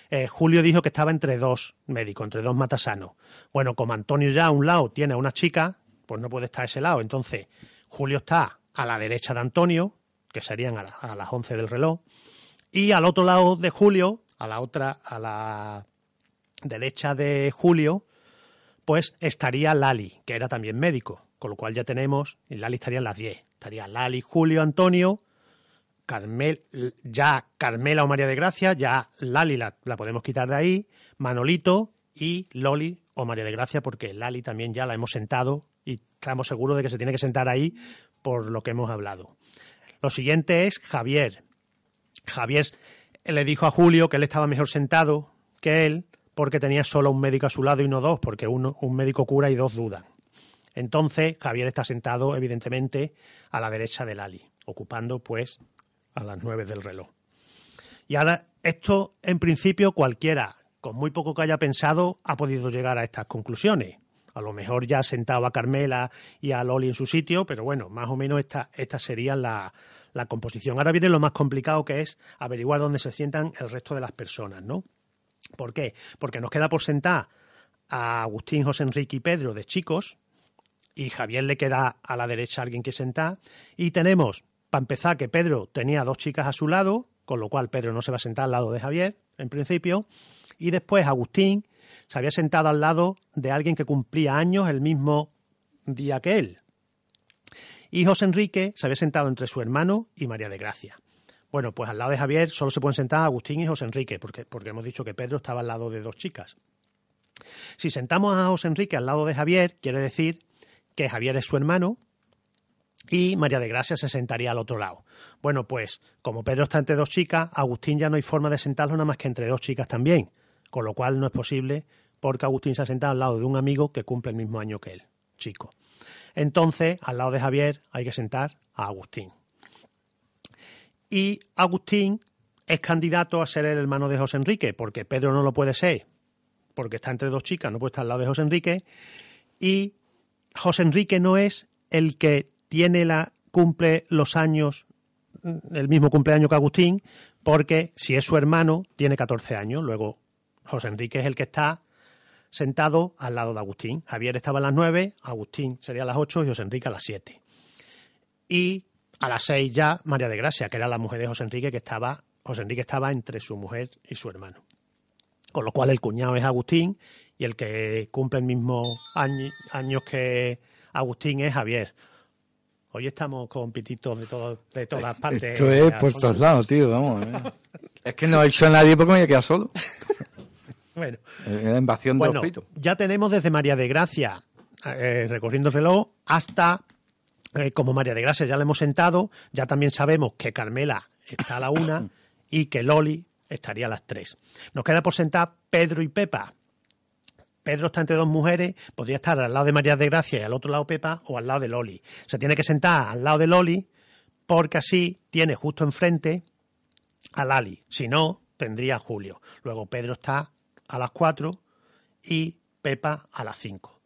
Eh, Julio dijo que estaba entre dos médicos, entre dos matasanos. Bueno, como Antonio ya a un lado tiene a una chica, pues no puede estar a ese lado. Entonces, Julio está a la derecha de Antonio, que serían a, a las 11 del reloj, y al otro lado de Julio, a la otra, a la derecha de Julio, pues estaría Lali, que era también médico, con lo cual ya tenemos, y Lali estaría en las 10. Estaría Lali, Julio, Antonio, Carmel, ya Carmela o María de Gracia, ya Lali la, podemos quitar de ahí, Manolito y Loli o María de Gracia, porque Lali también ya la hemos sentado y estamos seguros de que se tiene que sentar ahí por lo que hemos hablado. Lo siguiente es Javier. Javier le dijo a Julio que él estaba mejor sentado que él, porque tenía solo un médico a su lado y no dos, porque uno, un médico cura y dos dudan. Entonces, Javier está sentado, evidentemente, a la derecha de Lali, ocupando, pues, a las nueve del reloj. Y ahora, esto, en principio, cualquiera, con muy poco que haya pensado, ha podido llegar a estas conclusiones. A lo mejor ya ha sentado a Carmela y a Loli en su sitio, pero bueno, más o menos esta, esta sería la, la composición. Ahora viene lo más complicado que es averiguar dónde se sientan el resto de las personas, ¿no? ¿Por qué? Porque nos queda por sentar a Agustín, José Enrique y Pedro de chicos, y Javier le queda a la derecha alguien que sentar, y tenemos, para empezar, que Pedro tenía dos chicas a su lado, con lo cual Pedro no se va a sentar al lado de Javier, en principio, y después Agustín se había sentado al lado de alguien que cumplía años el mismo día que él. Y José Enrique se había sentado entre su hermano y María de Gracia. Bueno, pues al lado de Javier solo se pueden sentar Agustín y José Enrique, porque, porque hemos dicho que Pedro estaba al lado de dos chicas. Si sentamos a José Enrique al lado de Javier, quiere decir que Javier es su hermano y María de Gracia se sentaría al otro lado. Bueno, pues como Pedro está entre dos chicas, Agustín ya no hay forma de sentarlo nada más que entre dos chicas también, con lo cual no es posible porque Agustín se ha sentado al lado de un amigo que cumple el mismo año que él, chico. Entonces, al lado de Javier hay que sentar a Agustín. Y Agustín es candidato a ser el hermano de José Enrique, porque Pedro no lo puede ser, porque está entre dos chicas, no puede estar al lado de José Enrique. Y José Enrique no es el que tiene la cumple los años, el mismo cumpleaños que Agustín, porque si es su hermano, tiene 14 años. Luego, José Enrique es el que está sentado al lado de Agustín. Javier estaba a las 9, Agustín sería a las 8 y José Enrique a las 7. Y a las 6 ya María de Gracia, que era la mujer de José Enrique, que estaba, José Enrique estaba entre su mujer y su hermano. Con lo cual el cuñado es Agustín y el que cumple el mismo año, años que Agustín es Javier. Hoy estamos con pititos de, todo, de todas partes. Esto es por todos lados, tío, vamos. eh. <laughs> es que no ha hecho a nadie porque me voy a quedar solo. <laughs> Bueno, la invasión de Bueno, los pitos. ya tenemos desde María de Gracia, eh, recorriendo el reloj, hasta, eh, como María de Gracia ya le hemos sentado, ya también sabemos que Carmela está a la una <coughs> y que Loli estaría a las tres. Nos queda por sentar Pedro y Pepa. Pedro está entre dos mujeres, podría estar al lado de María de Gracia y al otro lado Pepa o al lado de Loli. Se tiene que sentar al lado de Loli porque así tiene justo enfrente a Lali. Si no, tendría a Julio. Luego Pedro está a las 4 y Pepa a las 5.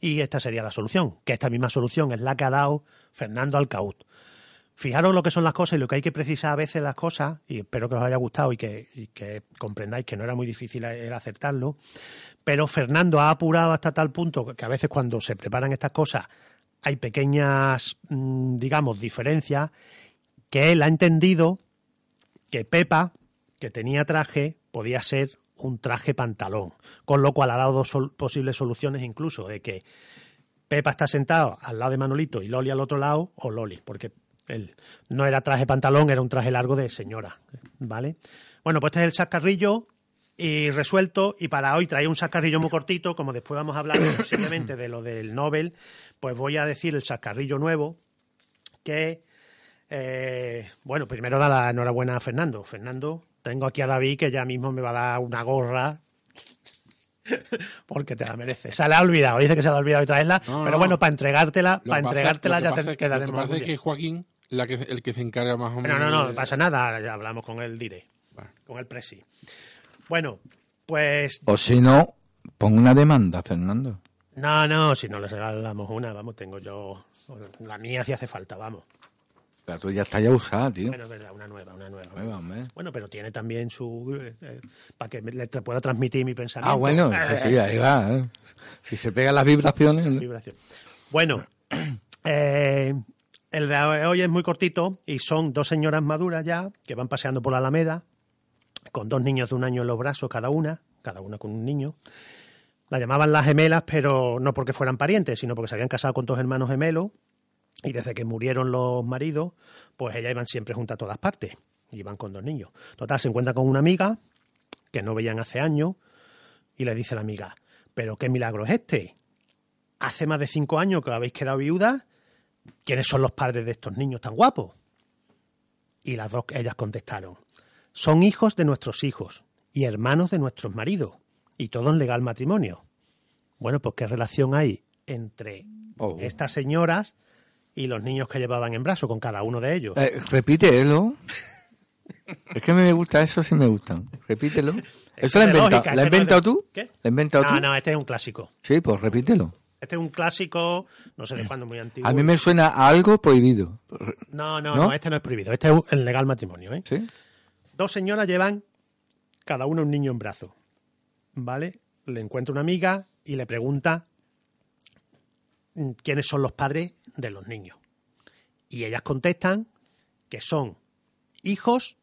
Y esta sería la solución, que esta misma solución es la que ha dado Fernando Alcaut. Fijaros lo que son las cosas y lo que hay que precisar a veces las cosas, y espero que os haya gustado y que, que comprendáis que no era muy difícil era acertarlo, pero Fernando ha apurado hasta tal punto que a veces cuando se preparan estas cosas hay pequeñas, mm, digamos, diferencias, que él ha entendido que Pepa, que tenía traje, podía ser un traje pantalón, con lo cual ha dado dos posibles soluciones incluso de que Pepa está sentado al lado de Manolito y Loli al otro lado, o Loli, porque él no era traje pantalón, era un traje largo de señora, ¿vale? Bueno, pues este es el chascarrillo y resuelto, y para hoy trae un chascarrillo muy cortito, como después vamos a hablar <coughs> posiblemente de lo del Nobel, pues voy a decir el chascarrillo nuevo, que, eh, bueno, primero da la enhorabuena a Fernando. Fernando, tengo aquí a David que ya mismo me va a dar una gorra. <laughs> Porque te la merece. Se la ha olvidado, dice que se la ha olvidado y traerla. No, pero no. bueno, para entregártela, Lo para pasa- entregártela que ya te quedaremos. Lo que pasa muy es que Joaquín la que, el que se encarga más o menos. Pero no, no, no de- pasa nada, ya hablamos con él, diré. Vale. Con el presi. Bueno, pues O si no, pon una demanda, Fernando. no, no, si no les regalamos una, vamos, tengo yo la mía si hace falta, vamos. La tuya está ya usada, tío. Bueno, es verdad, una nueva, una nueva. Nueva, hombre. Bueno, pero tiene también su... eh, eh, para que me- le te pueda transmitir mi pensamiento. Ah, bueno, eso sí, <laughs> ahí va. ¿eh? Si se pegan las vibraciones. ¿no? Vibración. Bueno, <clears throat> eh, el de hoy es muy cortito y son dos señoras maduras ya que van paseando por la Alameda con dos niños de un año en los brazos cada una, cada una con un niño. La llamaban las gemelas, pero no porque fueran parientes, sino porque se habían casado con dos hermanos gemelos y desde que murieron los maridos, pues ellas iban siempre juntas a todas partes. Iban con dos niños. Total, se encuentra con una amiga que no veían hace años y le dice la amiga, pero qué milagro es este. Hace más de cinco años que habéis quedado viudas. ¿Quiénes son los padres de estos niños tan guapos? Y las dos ellas contestaron, son hijos de nuestros hijos y hermanos de nuestros maridos y todo en legal matrimonio. Bueno, pues qué relación hay entre Oh. estas señoras y los niños que llevaban en brazo con cada uno de ellos. Eh, repítelo. es que me gusta eso, sí me gustan. Repítelo. ¿Eso lo has inventado, lógica, ¿lo has este no es de- inventado tú? ¿Qué? ¿Lo has inventado No, tú? no, este es un clásico. Sí, pues repítelo. Este es un clásico, no sé de cuándo, muy antiguo. A mí me suena a algo prohibido. No, no, ¿No? no, este no es prohibido. Este es el legal matrimonio, ¿eh? ¿Sí? Dos señoras llevan cada una un niño en brazo. ¿Vale? Le encuentra una amiga y le pregunta mm, quiénes son los padres de los niños. Y ellas contestan que son hijos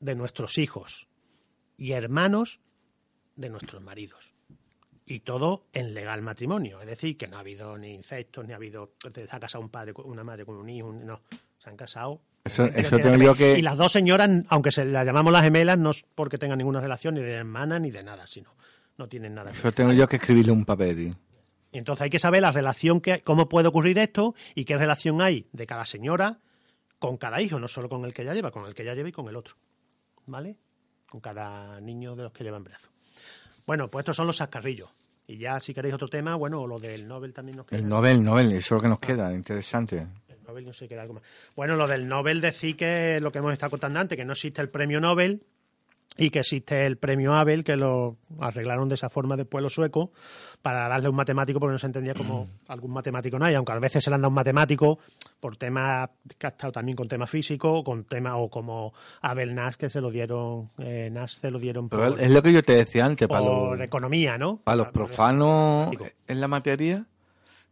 de nuestros hijos y hermanos de nuestros maridos. Y todo en legal matrimonio. Es decir, que no ha habido ni incestos, ni ha habido. Se ha casado un padre, una madre con un hijo. No. Se han casado. Eso- gente eso tiene tengo yo que- Y las dos señoras, aunque se las llamamos las gemelas, no es porque tengan ninguna relación ni de hermana ni de nada, sino no tienen nada. Eso tengo yo que escribirle un papel. Y entonces hay que saber la relación que, cómo puede ocurrir esto y qué relación hay de cada señora con cada hijo, no solo con el que ella lleva, con el que ella lleva y con el otro. ¿Vale? Con cada niño de los que llevan brazo. Bueno, pues estos son los chascarrillos. Y ya, si queréis otro tema, bueno, lo del Nobel también nos queda. El Nobel, Nobel, eso es lo que nos queda, interesante. El Nobel no sé queda algo más. Bueno, lo del Nobel decir que lo que hemos estado contando antes, que no existe el premio Nobel y que existe el premio Abel, que lo arreglaron de esa forma después los suecos, para darle un matemático, porque no se entendía como algún matemático no hay, aunque a veces se le han dado un matemático por temas que ha estado también con temas físicos, con temas, o como Abel Nash, que se lo dieron, eh, Nash se lo dieron por, Pero es lo que yo te decía antes, para por los, economía, ¿no? para los profanos en la materia,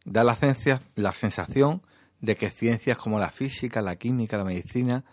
da la, ciencia, la sensación de que ciencias como la física, la química, la medicina,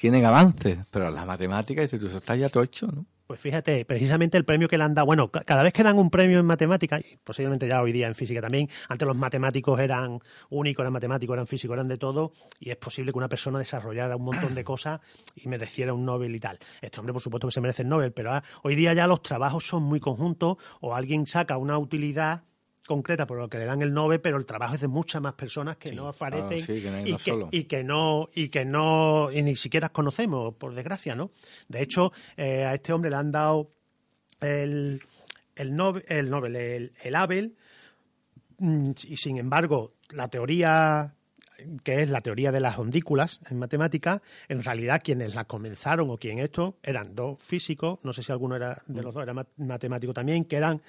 tienen avances, pero las matemáticas, eso está ya todo hecho, ¿no? Pues fíjate, precisamente el premio que le han dado, bueno, ca- cada vez que dan un premio en matemáticas, y posiblemente ya hoy día en física también, antes los matemáticos eran únicos, eran matemáticos, eran físicos, eran de todo, y es posible que una persona desarrollara un montón de cosas y mereciera un Nobel y tal. Este hombre, por supuesto que se merece el Nobel, pero ah, hoy día ya los trabajos son muy conjuntos, o alguien saca una utilidad concreta por lo que le dan el Nobel, pero el trabajo es de muchas más personas que no aparecen Ah, sí, que no hay y, uno que, solo. y que no y que no y ni siquiera conocemos, por desgracia, ¿no? De hecho, eh, a este hombre le han dado el, el Nobel, el, Nobel, el, el Abel, mm, y sin embargo, la teoría que es la teoría de las ondículas en matemática, en realidad quienes la comenzaron o quien esto eran dos físicos, no sé si alguno era de los dos era mat- matemático también, que eran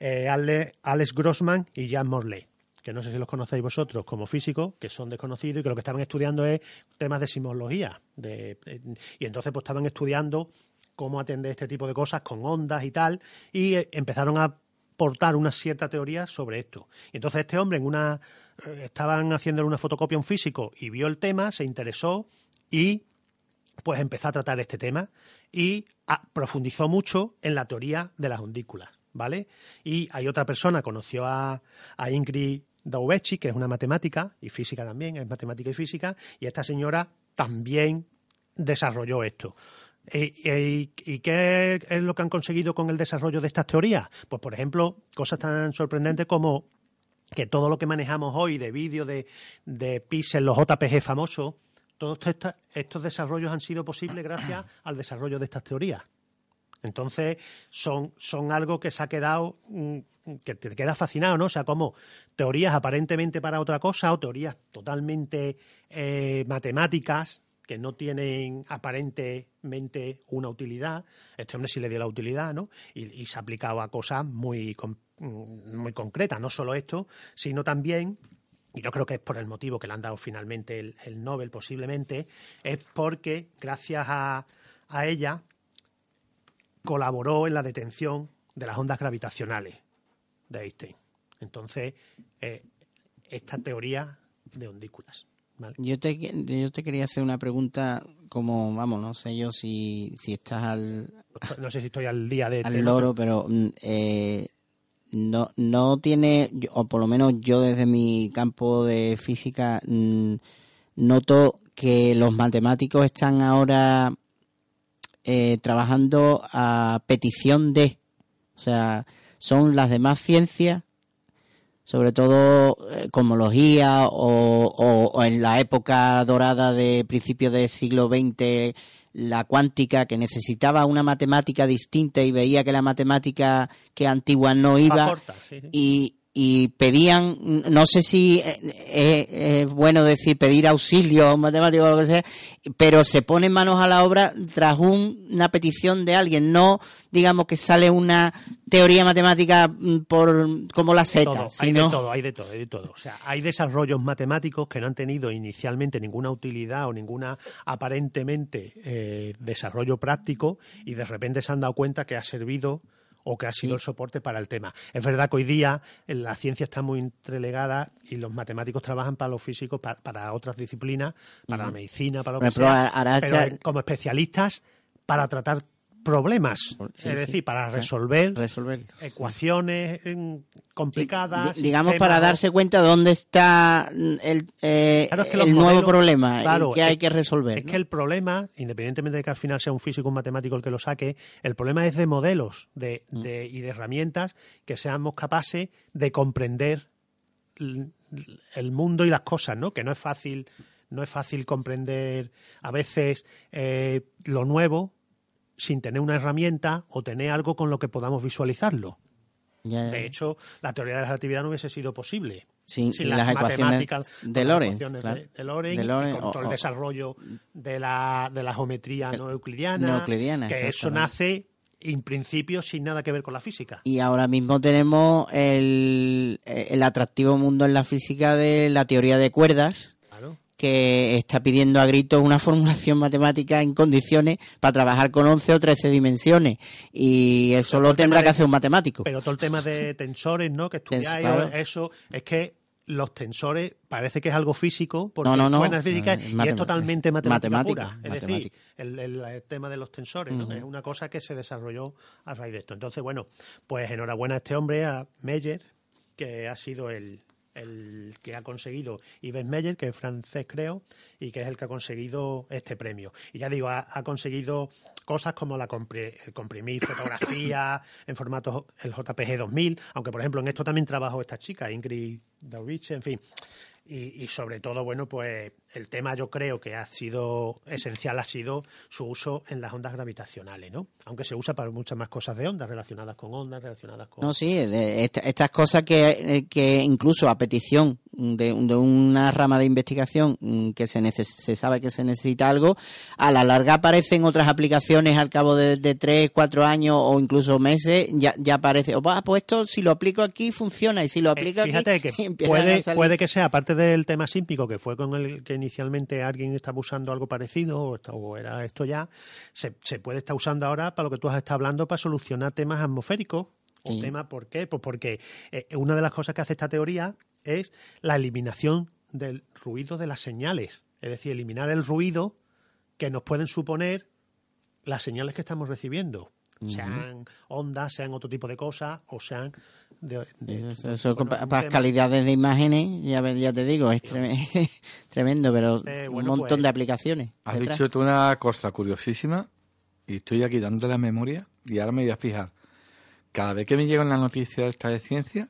eh, Ale- Alex Grossman y Jan Morley que no sé si los conocéis vosotros como físicos, que son desconocidos y que lo que estaban estudiando es temas de sismología. De, eh, y entonces pues estaban estudiando cómo atender este tipo de cosas con ondas y tal, y eh, empezaron a aportar una cierta teoría sobre esto. Y entonces este hombre en una eh, estaban haciendo una fotocopia a un físico y vio el tema, se interesó y pues empezó a tratar este tema y ah, profundizó mucho en la teoría de las ondículas, ¿vale? Y hay otra persona, conoció a, a Ingrid Daubecci, que es una matemática y física también, es matemática y física, y esta señora también desarrolló esto. ¿Y, y- qué es lo que han conseguido con el desarrollo de estas teorías? Pues, por ejemplo, cosas tan sorprendentes como que todo lo que manejamos hoy de vídeo, de, de píxeles, los JPG famosos, todos estos, estos desarrollos han sido posibles gracias <clears throat> al desarrollo de estas teorías. Entonces, son, son algo que se ha quedado, mm, que te queda fascinado, ¿no? O sea, como teorías aparentemente para otra cosa o teorías totalmente eh, matemáticas que no tienen aparentemente una utilidad. Este hombre sí le dio la utilidad, ¿no? Y, y se ha aplicado a cosas muy, mm, muy concretas, no solo esto, sino también y yo creo que es por el motivo que le han dado finalmente el, el Nobel posiblemente, es porque gracias a, a ella colaboró en la detención de las ondas gravitacionales de Einstein. Entonces, eh, esta teoría de ondículas. ¿Vale? Yo te, yo te quería hacer una pregunta como, vamos, no sé yo si, si estás al, No sé si estoy al día de... al tema, loro, pero mm, eh, no, no tiene, o por lo menos yo desde mi campo de física, mm, noto que los matemáticos están ahora eh, trabajando a petición de, o sea, son las demás ciencias, sobre todo eh, cosmología o, o- o en la época dorada de principios del siglo XX, la cuántica, que necesitaba una matemática distinta y veía que la matemática que antigua no iba Aporta, sí, sí. y, y pedían, no sé si eh, eh, es bueno decir pedir auxilio a un matemático o lo que sea, pero se ponen manos a la obra tras un- una petición de alguien, no digamos que sale una teoría matemática mm, por como la Todo, seta, hay sino de todo, hay de todo, hay de todo. O sea, hay desarrollos matemáticos que no han tenido inicialmente ninguna utilidad o ninguna aparentemente eh, desarrollo práctico y de repente se han dado cuenta que ha servido o que ha sido el soporte para el tema. Es verdad que hoy día eh, la ciencia está muy entrelegada y los matemáticos trabajan para los físicos, pa- para, otras disciplinas, para la medicina, para lo que sea, pero está- como especialistas para tratar problemas, Sí, es sí. decir, para Claro. resolver resolver. ecuaciones eh, complicadas. Di- digamos sistemas para darse cuenta dónde está mm, el, eh, Claro, es que los el nuevo problema claro, y que hay que resolver. Es ¿no? que el problema, independientemente de que al final sea un físico o un matemático el que lo saque, el problema es de modelos de, Mm. de- y de herramientas que seamos capaces de comprender el mundo y las cosas, ¿no? Que no es fácil, no es fácil comprender a veces eh, lo nuevo sin tener una herramienta o tener algo con lo que podamos visualizarlo. Ya, ya. De hecho, la teoría de la relatividad no hubiese sido posible. Sin, sin las, ecuaciones de las Lorentz. ecuaciones claro. de, de Lorentz, De y con todo el desarrollo de la, de la geometría no euclidiana, no euclidiana, que eso nace en principio sin nada que ver con la física. Y ahora mismo tenemos el, el atractivo mundo en la física de la teoría de cuerdas. Que está pidiendo a gritos una formulación matemática en condiciones para trabajar con 11 o 13 dimensiones. Y eso lo tendrá que hacer un matemático. Pero todo el tema de <laughs> tensores, ¿no? Que Tens- estudiáis, claro. eso, es que los tensores parece que es algo físico, porque No, no, la física es y es totalmente matemática, matemática, pura. Es matemática. decir, el, el- el tema de los tensores, ¿no? Es una cosa que se desarrolló a raíz de esto. Entonces, bueno, pues enhorabuena a este hombre, a Meyer, que ha sido el, el que ha conseguido Yves Meyer, que es francés creo, y que es el que ha conseguido este premio. Y ya digo, ha, ha conseguido cosas como la compri- el comprimir <coughs> fotografía en formato el JPG 2000, aunque por ejemplo en esto también trabajó esta chica, Ingrid Daurich, en fin. Y, y sobre todo, bueno, pues el tema yo creo que ha sido esencial ha sido su uso en las ondas gravitacionales, ¿no? Aunque se usa para muchas más cosas de ondas relacionadas con ondas, relacionadas con... No, sí, esta- estas cosas que, eh, que incluso a petición de, de una rama de investigación mm, que se, neces- se sabe que se necesita algo, a la larga aparecen otras aplicaciones al cabo de, de tres, cuatro años o incluso meses, ya, ya aparece, oh, va, pues esto si lo aplico aquí funciona y si lo Eh, aplico Fíjate aquí que <laughs> empiezan a puede, puede que sea, aparte del tema sísmico, que fue con el que inicialmente alguien estaba usando algo parecido, o, o era esto ya, se, se puede estar usando ahora para lo que tú has estado hablando, para solucionar temas atmosféricos. Sí. Un tema, ¿por qué? Pues porque eh, una de las cosas que hace esta teoría es la eliminación del ruido de las señales. Es decir, eliminar el ruido que nos pueden suponer las señales que estamos recibiendo. Sean ondas, sean otro tipo de cosas, o sean de, de- Eso, eso bueno, pa- un para tema- calidades de imágenes, ya, te digo, es treme- <laughs> tremendo, pero Eh, un montón pues- de aplicaciones. Has detrás. dicho tú una cosa curiosísima y estoy aquí dando la memoria y ahora me voy a fijar. Cada vez que me llega una noticia de esta de ciencia,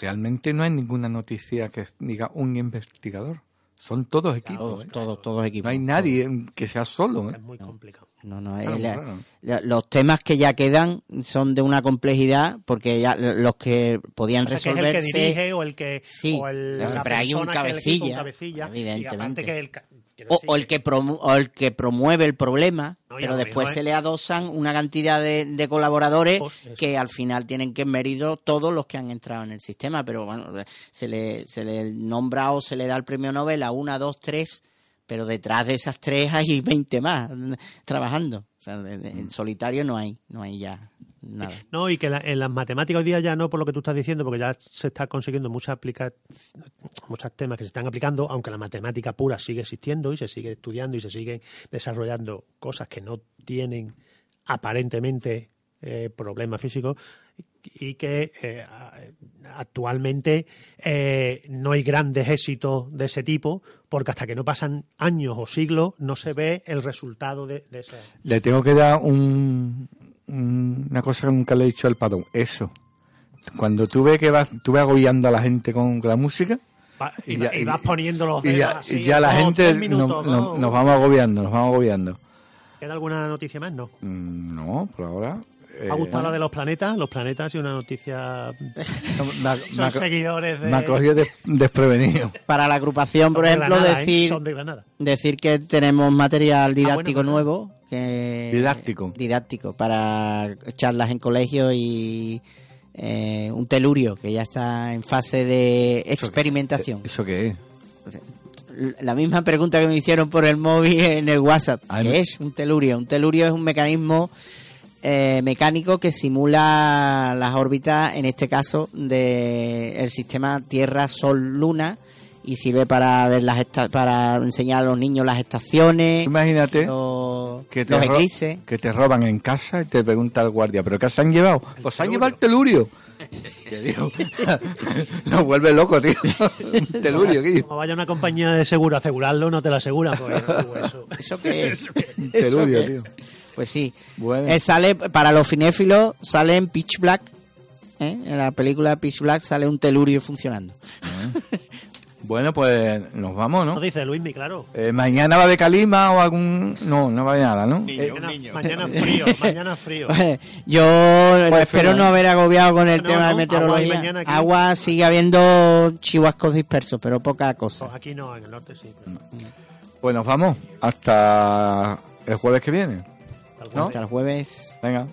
realmente no hay ninguna noticia que diga un investigador. Son todos equipos. Todos, ¿eh? todos, todos equipos. No hay nadie que sea solo. ¿eh? Es muy complicado. No, no, es Claro, la- claro. la- los temas que ya quedan son de una complejidad porque ya los que podían O sea, que es el que resolverse dirige o el que Sí, o el, claro, la pero hay un persona que es el equipo, un cabecilla, y evidentemente. aparte que el ca- quiero o, el que promu- o el que promueve el problema, No, pero después se es- le adosan una cantidad de, de colaboradores Pues que al final tienen que mérito todos los que han entrado en el sistema, pero bueno, se le, se le nombra o se le da el premio Nobel a una, dos, tres, pero detrás de esas tres hay <laughs> 20 más mm, trabajando. O sea, en solitario no hay, no hay ya nada. No, y que la- en las matemáticas hoy día ya no por lo que tú estás diciendo, porque ya se está consiguiendo muchas aplica muchos temas que se están aplicando, aunque la matemática pura sigue existiendo y se sigue estudiando y se siguen desarrollando cosas que no tienen aparentemente eh, problemas físicos y que eh, actualmente eh, no hay grandes éxitos de ese tipo porque hasta que no pasan años o siglos no se ve el resultado de, de ese Le tengo que dar un, un- una cosa que nunca le he dicho al padrón. Eso. Cuando tú ves que vas, tú vas agobiando a la gente con la música Va- y, ya- y vas poniendo los y dedos ya, así, y ya la gente no- no- nos vamos agobiando, nos vamos agobiando. ¿Queda alguna noticia más? No. Mm, No, por ahora. ¿Me eh, ha gustado la de los planetas? Los planetas sido una noticia... Son seguidores de... me ha <laughs> cogido des- desprevenido. <laughs> Para la agrupación, por ejemplo, Granada, ¿eh? decir Son de Granada. decir que tenemos material didáctico bueno, nuevo que Didáctico. didáctico para charlas en colegio y eh, un telurio que ya está en fase de experimentación. ¿Eso qué es? La misma pregunta que me hicieron por el móvil en el WhatsApp. ¿Qué es un telurio? Un telurio es un mecanismo eh, mecánico que simula las órbitas, en este caso, del el sistema Tierra-Sol-Luna y sirve para ver las esta- para enseñar a los niños las estaciones, Imagínate los, que te, los eclipses. que te roban en casa y te pregunta el guardia, ¿pero qué se han llevado? Pues se han llevado el telurio. <laughs> Nos <laughs> vuelve loco, tío. Un <laughs> telurio, tío. Como vaya una compañía de seguro a asegurarlo, no te lo asegura. Pues, uh, eso. ¿Eso qué es? Un telurio, ¿Eso qué tío. Pues sí. Bueno. Eh, sale, para los cinéfilos, sale en Pitch Black. ¿eh? En la película Pitch Black sale un telurio funcionando. Bueno, pues nos vamos, ¿No ¿no? dice Luismi, claro? Eh, mañana va de Calima o algún... No, no va de nada, ¿no? Niño, Eh, niño. mañana <laughs> frío, mañana frío. Pues, yo espero espera. no haber agobiado con el No, tema de no, meteorología. agua. Agua sigue habiendo chihuascos dispersos, pero poca cosa. Pues aquí no, en el norte sí. pero Pues nos vamos hasta el jueves que viene. Hasta el ¿no? Hasta el jueves. Venga.